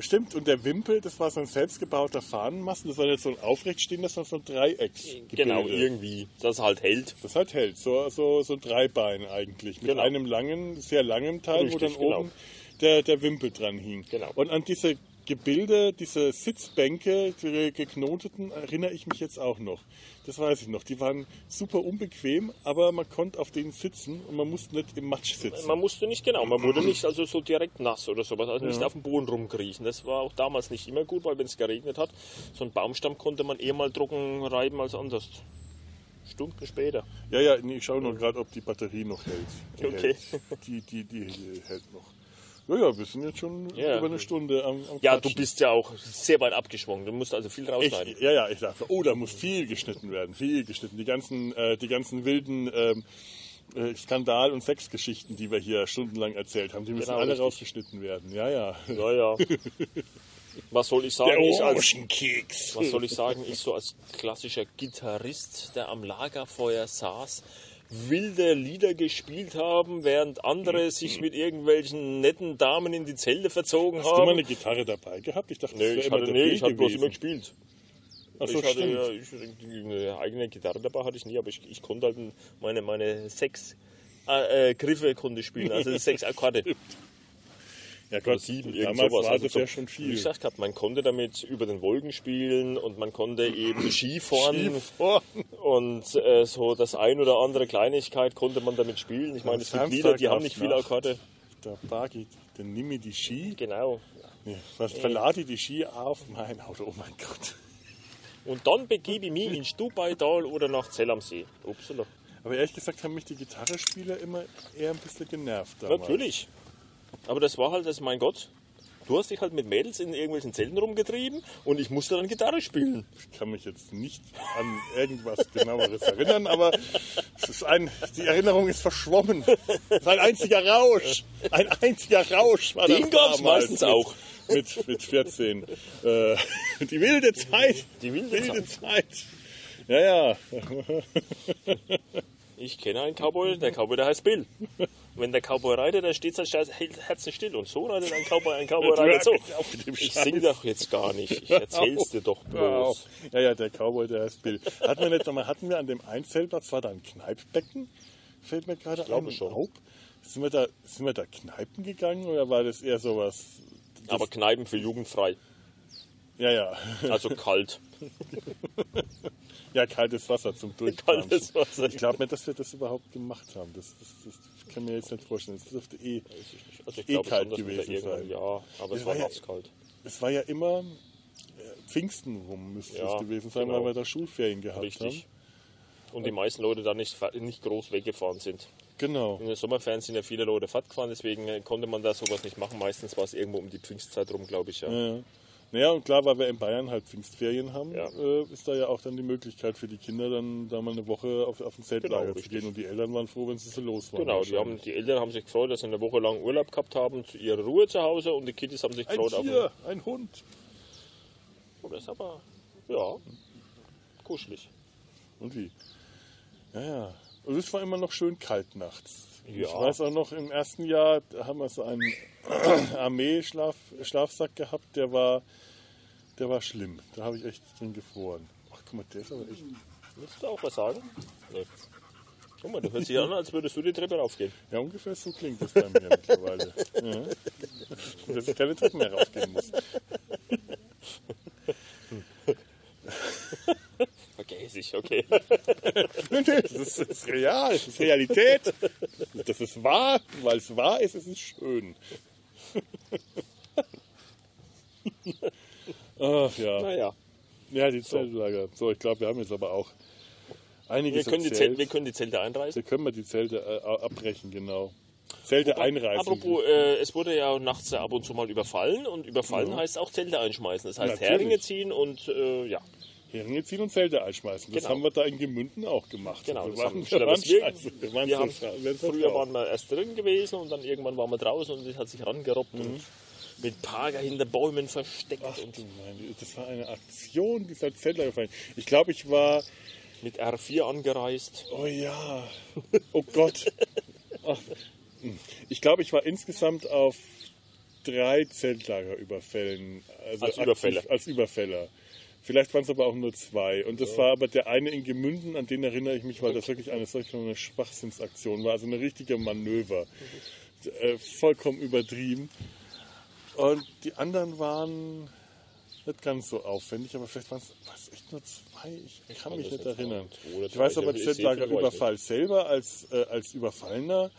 Stimmt, und der Wimpel, das war so ein selbstgebauter Fahnenmast. Das war jetzt so ein aufrechtstehendes, sondern so ein Dreiecks. Genau, irgendwie, das halt hält. Das halt hält. So, so, so ein Dreibein eigentlich. Mit Genau. einem langen, sehr langen Teil, wo Richtig, dann genau. oben der, der Wimpel dran hing. Genau. Und an diese Gebilde, diese Sitzbänke, die geknoteten, erinnere ich mich jetzt auch noch. Das weiß ich noch. Die waren super unbequem, aber man konnte auf denen sitzen und man musste nicht im Matsch sitzen. Man musste nicht, genau, man wurde nicht also so direkt nass oder sowas, also nicht auf dem Boden rumkriechen. Das war auch damals nicht immer gut, weil wenn es geregnet hat, so ein Baumstamm konnte man eher mal trocken reiben als anders. Stunden später. Ja, ja, nee, ich schaue nur gerade, ob die Batterie noch hält. Die Okay. Hält. Die, die, die, die hält noch. Ja, ja, wir sind jetzt schon Ja. über eine Stunde am, am Ja, du Quatschen. bist ja auch sehr weit abgeschwungen. Du musst also viel Ich, rausschneiden. ja, ja, ich dachte, oh, da muss viel geschnitten werden, viel geschnitten. Die ganzen, äh, die ganzen wilden ähm, äh, Skandal- und Sexgeschichten, die wir hier stundenlang erzählt haben, die müssen Genau, alle richtig. rausgeschnitten werden. Ja, ja. Ja, ja. Was soll ich sagen? Der Ich als, Orangenkeks. was soll ich sagen? Ich so als klassischer Gitarrist, der am Lagerfeuer saß, wilde Lieder gespielt haben, während andere sich mit irgendwelchen netten Damen in die Zelte verzogen Hast du mal haben. eine Gitarre dabei gehabt? Ich dachte, Nee, das ich hatte, immer der nee, ich hatte bloß immer gespielt. Ach so, ich hatte ja, ich, eine eigene Gitarre dabei hatte ich nie, aber ich, ich konnte halt meine, meine sechs äh, äh, Griffe konnte spielen, also sechs Akkorde. Ja Gott, sieben, damals sowas. war Also das ja schon Wie viel. gesagt, gehabt, man konnte damit über den Wolken spielen und man konnte eben Skifahren Skifahren. und äh, so das ein oder andere Kleinigkeit konnte man damit spielen. Ich meine, es gibt Lieder, die haben nicht auf Akkorde. Da Bagi, dann nimm mir die Ski, Genau. nee, was, verlade die Ski auf mein Auto. Oh mein Gott. Und dann begebe ich mich in Stubaital oder nach Zell am See. Upsala. Aber ehrlich gesagt haben mich die Gitarrespieler immer eher ein bisschen genervt damals. Natürlich. Aber das war halt das, mein Gott. Du hast dich halt mit Mädels in irgendwelchen Zelten rumgetrieben und ich musste dann Gitarre spielen. Ich kann mich jetzt nicht an irgendwas genaueres erinnern, aber es ist ein, die Erinnerung ist verschwommen. Es ist ein einziger Rausch. Ein einziger Rausch war Den das gab's damals meistens mit, auch. Mit, mit 14. Äh, die wilde Zeit. Die wilde Zeit. Ja, ja. Ich kenne einen Cowboy, der Cowboy, der heißt Bill. Wenn der Cowboy reitet, dann steht sein Herzen still. Und so reitet ein Cowboy, ein Cowboy reitet so. Ich Scheiß. sing doch jetzt gar nicht. Ich erzähl's dir doch bloß. Ja, ja, der Cowboy, der heißt Bill. Hatten wir nicht nochmal, hatten wir an dem Einzelplatz, war da ein Kneippbecken? Fällt mir gerade ein. glaube schon. Sind wir, da, sind wir da Kneipen gegangen oder war das eher sowas? Aber Kneipen für jugendfrei. Ja, ja. Also kalt. Ja, kaltes Wasser zum Durchplanschen. Kaltes Wasser. Ich glaube nicht, dass wir das überhaupt gemacht haben. Das, das, das kann mir jetzt nicht vorstellen. Das dürfte eh. Also ich Eh kalt schon, gewesen sein. ja, aber Das es war war ja- natskalt. Es war ja immer äh, Pfingsten rum, müsste Ja, es gewesen sein, genau. weil wir da Schulferien gehabt Richtig. haben. Und die meisten Leute da nicht, nicht groß weggefahren sind. Genau. In den Sommerferien sind ja viele Leute Fahrt gefahren, deswegen äh, konnte man da sowas nicht machen. Meistens war es irgendwo um die Pfingstzeit rum, glaube ich. Ja. Ja. Naja, und klar, weil wir in Bayern halt Pfingstferien haben, Ja. äh, ist da ja auch dann die Möglichkeit für die Kinder, dann da mal eine Woche auf, auf ein Zeltlager Genau, zu richtig. gehen. Und die Eltern waren froh, wenn sie so los waren. Genau, die, haben, die Eltern haben sich gefreut, dass sie eine Woche lang Urlaub gehabt haben, zu ihrer Ruhe zu Hause und die Kids haben sich ein gefreut auf Tier, ein Hund. Und das ist aber, ja, kuschelig. Und wie? Ja, ja. Und es war immer noch schön kalt nachts. Ja. Ich weiß auch noch, im ersten Jahr haben wir so einen Armee-Schlafsack gehabt, der war, der war schlimm. Da habe ich echt drin gefroren. Ach, guck mal, der ist aber echt. Willst du auch was sagen? Nee. Guck mal, du hörst dich an, als würdest du die Treppe raufgehen. Ja, ungefähr so klingt das bei mir mittlerweile. Ja. Dass ich keine Treppen mehr raufgehen muss. Vergäß ich, okay. Nee, nee, das ist, real, das ist Realität. Das ist wahr, weil es wahr ist, es ist schön. Ach ja. Naja, Ja, die Zeltlager. So, ich glaube, wir haben jetzt aber auch wir die erzählt. Zelte, wir können die Zelte einreißen. Da können wir die Zelte äh, abbrechen, genau. Zelte einreißen. Apropos, äh, es wurde ja nachts ab und zu mal überfallen und überfallen heißt auch Zelte einschmeißen. Das heißt Natürlich. Heringe ziehen und äh, ja, Heringe ziehen und Zelte einschmeißen. Das Genau. haben wir da in Gemünden auch gemacht. genau. wir Das waren, haben, wir waren scheiße. Wir waren wir haben, früher waren wir erst drin gewesen und dann irgendwann waren wir draußen und es hat sich rangerobbt Mhm. und mit Parker hinter Bäumen versteckt Ach und du meine, das war eine Aktion dieser Zeltlagerverein. Ich glaube, ich war mit R4 angereist. Oh ja. Oh Gott. Ach. Ich glaube, ich war insgesamt auf drei Zeltlagerüberfällen. Also Als Überfäller. Als Überfäller. Vielleicht waren es aber auch nur zwei. Und das war aber der eine in Gemünden, an den erinnere ich mich, weil das wirklich eine solche eine Schwachsinnsaktion war. Also eine richtige Manöver. Äh, vollkommen übertrieben. Und die anderen waren nicht ganz so aufwendig, aber vielleicht waren es echt nur zwei. Ich kann mich nicht erinnern. Ich weiß aber, ich der sehe viel Zeltlagerüberfall selber als, äh, als Überfallener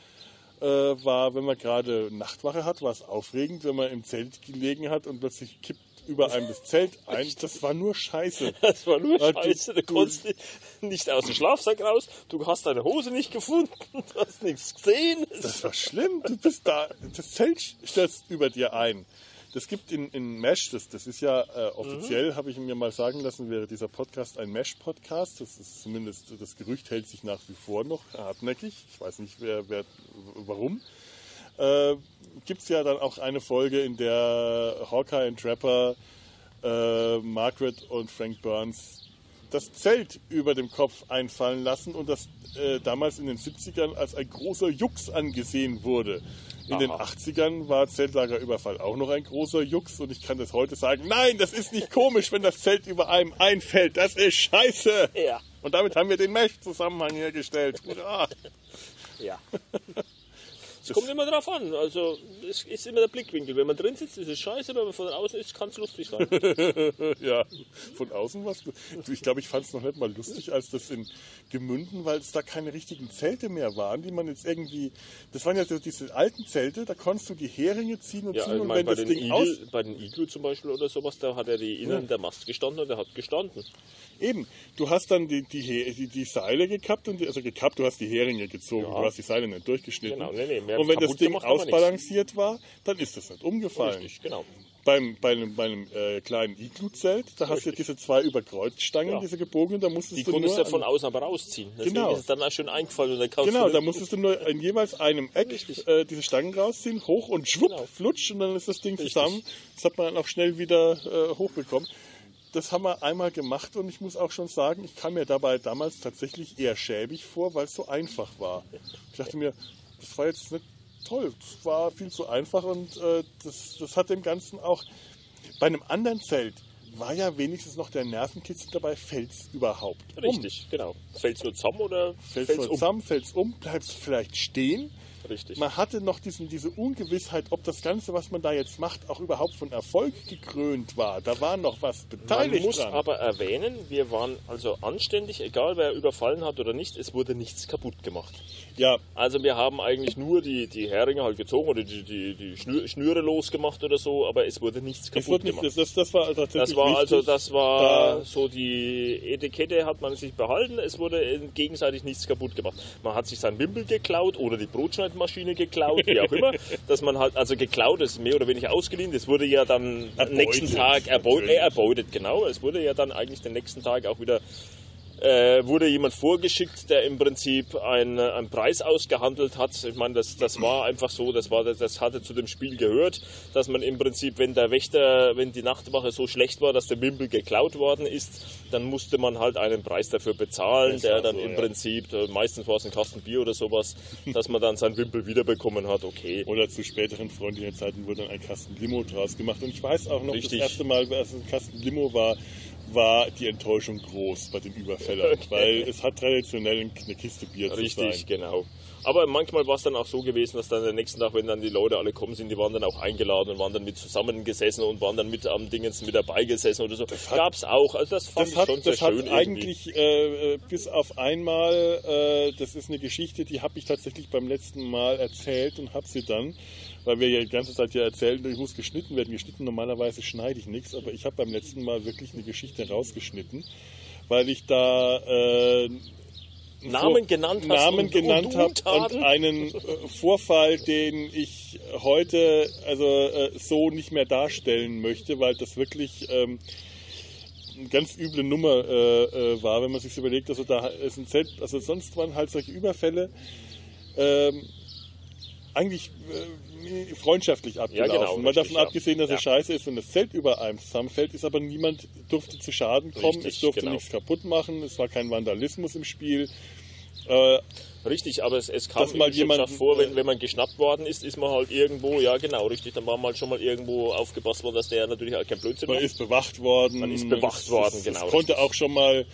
äh, war, wenn man gerade Nachtwache hat, war es aufregend, wenn man im Zelt gelegen hat und plötzlich kippt über einem das Zelt ein. Das war nur Scheiße. Das war nur du- Scheiße, du du- konntest nicht aus dem Schlafsack raus, du hast deine Hose nicht gefunden, du hast nichts gesehen. Das war schlimm. Du bist da, das Zelt stürzt über dir ein. Das gibt in, in Mesh, das, das ist ja äh, offiziell, habe ich mir mal sagen lassen, wäre dieser Podcast ein Mesh-Podcast. Das ist zumindest, das Gerücht hält sich nach wie vor noch hartnäckig. Ich weiß nicht, wer, wer warum. Äh, gibt es ja dann auch eine Folge, in der Hawkeye und Trapper, äh, Margaret und Frank Burns das Zelt über dem Kopf einfallen lassen und das äh, damals in den 70ern als ein großer Jux angesehen wurde. In den Aha. 80ern war Zeltlagerüberfall auch noch ein großer Jux und ich kann das heute sagen, nein, das ist nicht komisch, wenn das Zelt über einem einfällt. Das ist scheiße. Ja. Und damit haben wir den Mesh-Zusammenhang hergestellt. Hurra. Ja. Es kommt immer drauf an. Also, es ist immer der Blickwinkel. Wenn man drin sitzt, ist es scheiße. Wenn man von außen ist, kann es lustig sein. ja, von außen was. Ich glaube, ich fand es noch nicht mal lustig, als das in Gemünden, weil es da keine richtigen Zelte mehr waren, die man jetzt irgendwie. Das waren ja so diese alten Zelte, da konntest du die Heringe ziehen und Ja, ziehen ich und wenn das Ding aus. Igel, bei den Iglu zum Beispiel oder sowas, da hat er die innen der Mast gestanden und der hat gestanden. Eben, du hast dann die, die, die, die Seile gekappt und die, also gekappt, du hast die Heringe gezogen, Ja. du hast die Seile nicht durchgeschnitten. Genau, nee, nee, mehr und wenn das Ding ausbalanciert war, dann ist das nicht umgefallen. Richtig, genau. Beim, bei einem, bei einem äh, kleinen Iglu-Zelt, da hast du ja Richtig. diese zwei Überkreuzstangen, Ja. diese gebogenen, da musstest Die du konntest nur du von an- außen aber rausziehen. Deswegen Genau. ist es dann auch schön eingefallen und dann Genau, da musstest du nur in jeweils einem Eck Richtig. äh, diese Stangen rausziehen, hoch und schwupp, Genau. flutsch und dann ist das Ding Richtig. zusammen. Das hat man dann auch schnell wieder äh, hochbekommen. Das haben wir einmal gemacht und ich muss auch schon sagen, ich kam mir dabei damals tatsächlich eher schäbig vor, weil es so einfach war. Ich dachte mir, das war jetzt nicht toll, das war viel zu einfach und äh, das, das hat dem Ganzen auch bei einem anderen Zelt war ja wenigstens noch der Nervenkitzel dabei, fällt's überhaupt um. Richtig, genau. Fällt's nur zusammen oder Fällt's fällt's so um? zusammen, fällt's um, bleibst vielleicht stehen. Richtig. Man hatte noch diesen, diese Ungewissheit, ob das Ganze, was man da jetzt macht, auch überhaupt von Erfolg gekrönt war. Da war noch was Man beteiligt muss dran. aber erwähnen, wir waren also anständig, egal wer überfallen hat oder nicht, es wurde nichts kaputt gemacht. ja, Also wir haben eigentlich nur die, die Heringe halt gezogen oder die, die, die Schnür, Schnüre losgemacht oder so, aber es wurde nichts kaputt wurde nicht, gemacht. das, das, war tatsächlich Das war also, das war Da- so die Etikette hat man sich behalten. Es wurde äh, gegenseitig nichts kaputt gemacht. Man hat sich sein Wimpel geklaut oder die Brotschneidmaschine geklaut, wie auch immer. Dass man halt, also geklaut ist mehr oder weniger ausgeliehen. Das wurde ja dann am nächsten Tag erbeutet, äh, erbeutet, genau. Es wurde ja dann eigentlich den nächsten Tag auch wieder äh, wurde jemand vorgeschickt, der im Prinzip einen, einen Preis ausgehandelt hat. Ich meine, das, das war einfach so, das, war, das hatte zu dem Spiel gehört, dass man im Prinzip, wenn der Wächter, wenn die Nachtwache so schlecht war, dass der Wimpel geklaut worden ist, dann musste man halt einen Preis dafür bezahlen, Das der dann so, im ja. Prinzip, äh, meistens war es ein Kasten Bier oder sowas, dass man dann seinen Wimpel wiederbekommen hat, okay. Oder zu späteren freundlichen Zeiten wurde dann ein Kasten Limo draus gemacht. Und ich weiß auch noch, Richtig. das erste Mal, als es ein Kasten Limo war, war die Enttäuschung groß bei den Überfällern. Weil es hat traditionell eine Kiste Bier zu Richtig, sein. genau. Aber manchmal war es dann auch so gewesen, dass dann der nächsten Tag, wenn dann die Leute alle kommen sind, die waren dann auch eingeladen und waren dann mit zusammengesessen und waren dann mit am Dingens mit dabei gesessen oder so. hat- Gab es auch. Also das fand Das ich hat, schon sehr das hat schön eigentlich äh, äh, bis auf einmal, äh, das ist eine Geschichte, die habe ich tatsächlich beim letzten Mal erzählt und habe sie dann, weil wir ja die ganze Zeit ja erzählen, ich muss geschnitten werden. Geschnitten normalerweise schneide ich nichts, aber ich habe beim letzten Mal wirklich eine Geschichte rausgeschnitten, weil ich da äh, Namen genannt hast Namen und- genannt und habe und einen äh, Vorfall, den ich heute also äh, so nicht mehr darstellen möchte, weil das wirklich ähm, eine ganz üble Nummer äh, äh, war, wenn man sich überlegt, also da ist ein Zelt, also sonst waren halt solche Überfälle. Ähm, eigentlich äh, freundschaftlich abgelaufen. genau, Mal davon ja. abgesehen, dass Ja. es scheiße ist, wenn das Zelt über einem zusammenfällt, ist aber niemand durfte zu Schaden kommen, Richtig, es durfte genau. nichts kaputt machen, es war kein Vandalismus im Spiel. Äh, Richtig, aber es, es kam Dass mal jemand- vor, wenn, wenn man geschnappt worden ist, ist man halt irgendwo, ja genau, richtig, dann war man halt schon mal irgendwo aufgepasst worden, dass der natürlich halt kein Blödsinn Man macht. ist bewacht worden. Man ist bewacht worden, es, genau, Es konnte auch schon mal,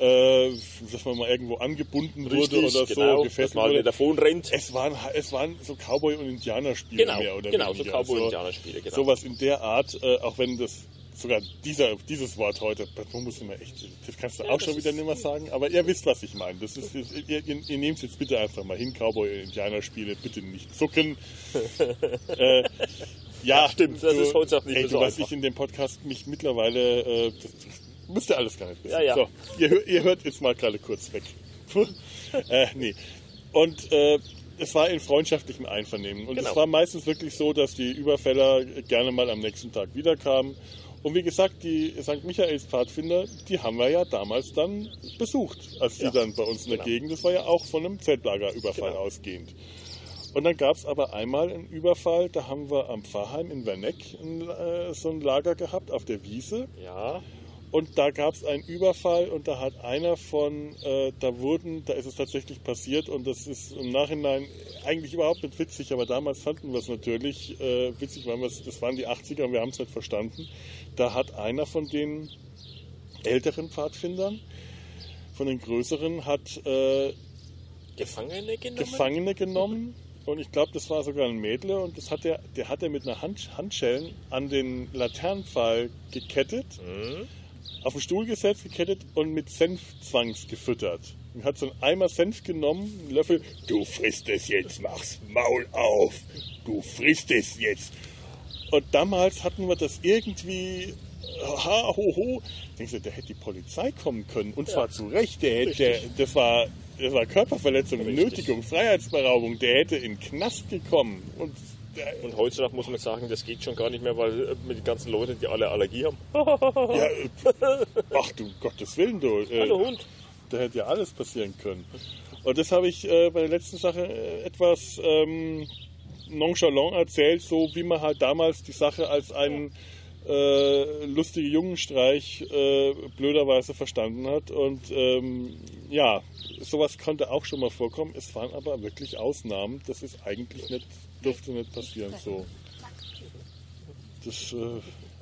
äh, dass man mal irgendwo angebunden wurde oder so, genau, dass gefesselt man halt wurde. davon rennt. Es waren, es waren so Cowboy- und Indianerspiele Genau, mehr oder genau, so weniger. Cowboy-Indianerspiele, genau. Sowas in der Art, äh, auch wenn das sogar dieser, dieses Wort heute, das muss immer echt, das kannst du auch das schon wieder nicht mehr sagen, aber ihr wisst, was ich meine. Das ist, ihr, ihr, ihr nehmt es jetzt bitte einfach mal hin, Cowboy- und Indianerspiele, bitte nicht zucken. äh, ja, stimmt, das ist heutzutage nicht ey, mehr du, so was einfach. ich in dem Podcast mich mittlerweile, äh, das müsst ihr alles gar nicht wissen. Ja, ja. So, ihr, ihr hört jetzt mal gerade kurz weg. äh, nee. Und äh, es war in freundschaftlichem Einvernehmen. Und Genau. es war meistens wirklich so, dass die Überfäller gerne mal am nächsten Tag wiederkamen. Und wie gesagt, die St. Michaels Pfadfinder, die haben wir ja damals dann besucht, als die Ja, dann bei uns in der genau. Gegend, das war ja auch von einem Zeltlagerüberfall Genau. ausgehend. Und dann gab es aber einmal einen Überfall, da haben wir am Pfarrheim in Werneck ein, äh, so ein Lager gehabt auf der Wiese. Ja, Und da gab es einen Überfall und da hat einer von, äh, da wurden, da ist es tatsächlich passiert und das ist im Nachhinein eigentlich überhaupt nicht witzig, aber damals fanden wir es natürlich äh, witzig, weil das waren die 80er und wir haben es nicht verstanden. Da hat einer von den älteren Pfadfindern, von den größeren, hat äh, Gefangene genommen? Gefangene genommen und ich glaube, das war sogar ein Mädle und das hat er, der hat er mit einer Hand, Handschellen an den Laternenpfahl gekettet, auf den Stuhl gesetzt, gekettet und mit Senfzwangs gefüttert. Und hat so einen Eimer Senf genommen, einen Löffel, du frisst es jetzt, mach's Maul auf, du frisst es jetzt. Und damals hatten wir das irgendwie, ha, ho, ho. Denkst du, da hätte die Polizei kommen können. Und zwar zu Recht. Der hätte, der, das, war, das war Körperverletzung, Richtig. Nötigung, Freiheitsberaubung. Der hätte in den Knast gekommen. Und Und heutzutage muss man sagen, das geht schon gar nicht mehr, weil äh, mit den ganzen Leuten, die alle Allergie haben. ja, äh, ach du Gottes Willen, du. Äh, Hallo Hund. Da hätte ja alles passieren können. Und das habe ich äh, bei der letzten Sache äh, etwas ähm, nonchalant erzählt, so wie man halt damals die Sache als einen äh, lustige Jungenstreich äh, blöderweise verstanden hat. Und ähm, ja, sowas konnte auch schon mal vorkommen. Es waren aber wirklich Ausnahmen. Das ist eigentlich nicht, durfte nicht passieren. So. Das, äh,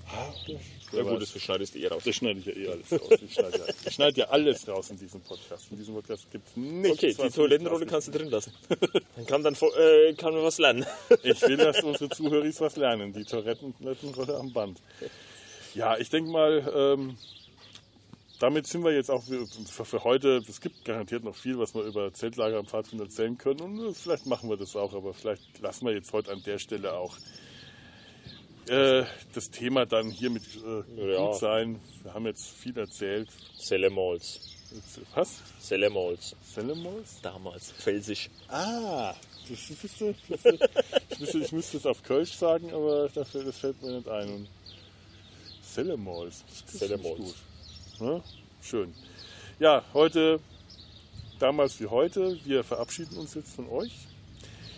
ah, das, Ja gut, das schneidest du eh raus. das schneide ich ja eh alles raus. Ich schneide ja, ich schneide ja alles raus in diesem Podcast. In diesem Podcast gibt es nichts. Okay, die Toilettenrolle kannst du drin lassen. Dann kann, dann, vor- äh, kann man was lernen. Ich will, dass unsere Zuhörer was lernen. Die Toilettenrolle am Band. Ja, ich denke mal, ähm, damit sind wir jetzt auch für, heute. Es gibt garantiert noch viel, was wir über Zeltlager am Pfadfinder erzählen können. Und äh, vielleicht machen wir das auch, aber vielleicht lassen wir jetzt heute an der Stelle auch äh, das Thema dann hier mit äh, Ja. gut sein. Wir haben jetzt viel erzählt. Sellemols. Was? Sellemols. Sellemols? Damals. Felsisch. Ah, das ist, das ist, das ist, ich, müsste, ich müsste es auf Kölsch sagen, aber dafür, das fällt mir nicht ein. Sellemols. das ist Sellemols. gut. Ja, schön. Ja, heute, damals wie heute, wir verabschieden uns jetzt von euch.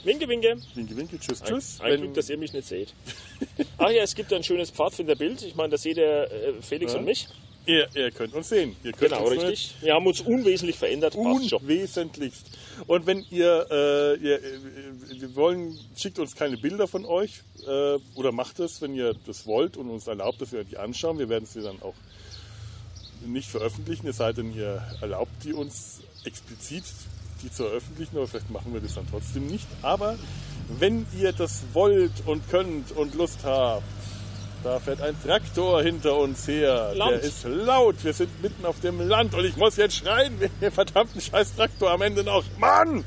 Winke, winke. Winke, winke, tschüss, tschüss. Ein, ein Glück, dass ihr mich nicht seht. Ach ja, es gibt ein schönes Pfadfinderbild. Ich meine, da seht ihr äh, Felix Ja. und mich. ihr, ihr könnt uns sehen. Ihr könnt Genau, uns richtig. Wir haben uns unwesentlich verändert. Unwesentlichst. Und wenn ihr, äh, ihr äh, wir wollen, schickt uns keine Bilder von euch äh, oder macht es, wenn ihr das wollt und uns erlaubt, dass wir die anschauen. Wir werden sie dann auch nicht veröffentlichen, es sei denn, ihr erlaubt die uns explizit, die zu veröffentlichen, aber vielleicht machen wir das dann trotzdem nicht. Aber wenn ihr das wollt und könnt und Lust habt, da fährt ein Traktor hinter uns her. Laut. Der ist laut. Wir sind mitten auf dem Land und ich muss jetzt schreien, wegen dem verdammten scheiß Traktor am Ende noch. Mann!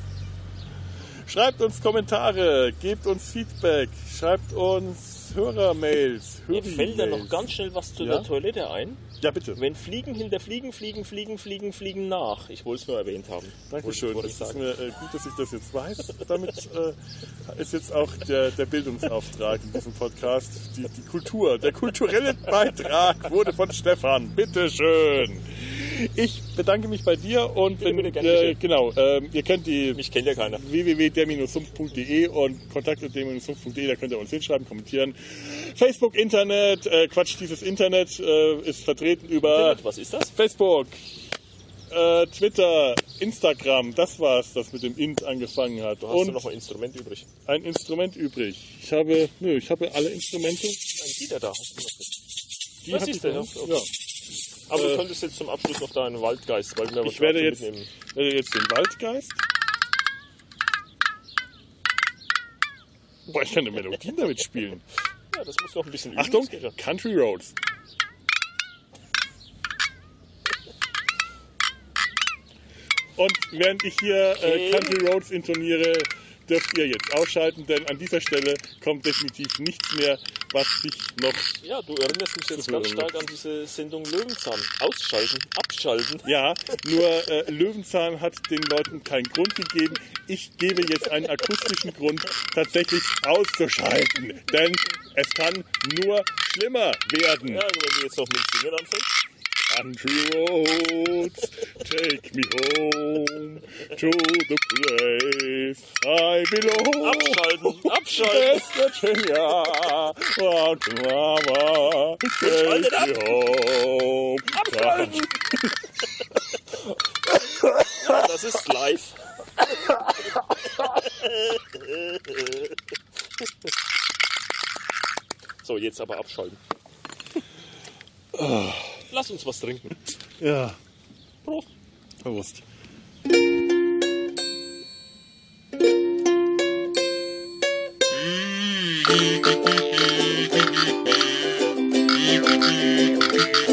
Schreibt uns Kommentare, gebt uns Feedback, schreibt uns Hörermails. Mir fällt da noch ganz schnell was zu Ja? der Toilette ein. Ja, bitte. Wenn Fliegen hinter Fliegen, Fliegen, Fliegen, Fliegen, Fliegen nach. Ich wollte es nur erwähnt haben. Dankeschön. Das ich ist mir äh, gut, dass ich das jetzt weiß. Damit äh, ist jetzt auch der, der Bildungsauftrag in diesem Podcast. Die, die Kultur, der kulturelle Beitrag wurde von Stefan. Bitteschön. Ich bedanke mich bei dir und wenn, äh, genau, ähm, ihr könnt die Mich kennt ja keiner. www.der-sumpf.de und kontakt.der-sumpf.de, da könnt ihr uns hinschreiben, kommentieren. Facebook, Internet, äh, Quatsch, dieses Internet äh, ist vertreten über Was ist das? Facebook, äh, Twitter, Instagram, das war's, das mit dem Int angefangen hat. Du hast du Und noch ein Instrument übrig. ein Instrument übrig. Ich habe, nö, ich habe alle Instrumente. Ein Gitter da. Hast du noch. Die hab ist noch. ja. Aber Äh, du könntest jetzt zum Abschluss noch deinen Waldgeist, weil wir Ich werde jetzt, mitnehmen. werde jetzt den Waldgeist. Boah, ich kann eine Melodie damit spielen. Ja, das muss noch ein bisschen üben. Achtung. Country Roads. Und während ich hier äh. Country Roads intoniere, dürft ihr jetzt ausschalten, denn an dieser Stelle kommt definitiv nichts mehr, was sich noch. Ja, du erinnerst mich jetzt ganz so. stark an diese Sendung Löwenzahn. Ausschalten, abschalten. Ja, nur äh, Löwenzahn hat den Leuten keinen Grund gegeben. Ich gebe jetzt einen akustischen Grund, tatsächlich auszuschalten. Denn es kann nur schlimmer werden. Ja, wenn du jetzt noch mit Singen anfängst. Country roads, take me home to the place I belong. Abschalten, abschalten. West Virginia, Mountain Mama, take me home. Abschalten. Ja, das ist live. So, jetzt aber abschalten. Lass uns was trinken. Ja, Prost. Prost. Eine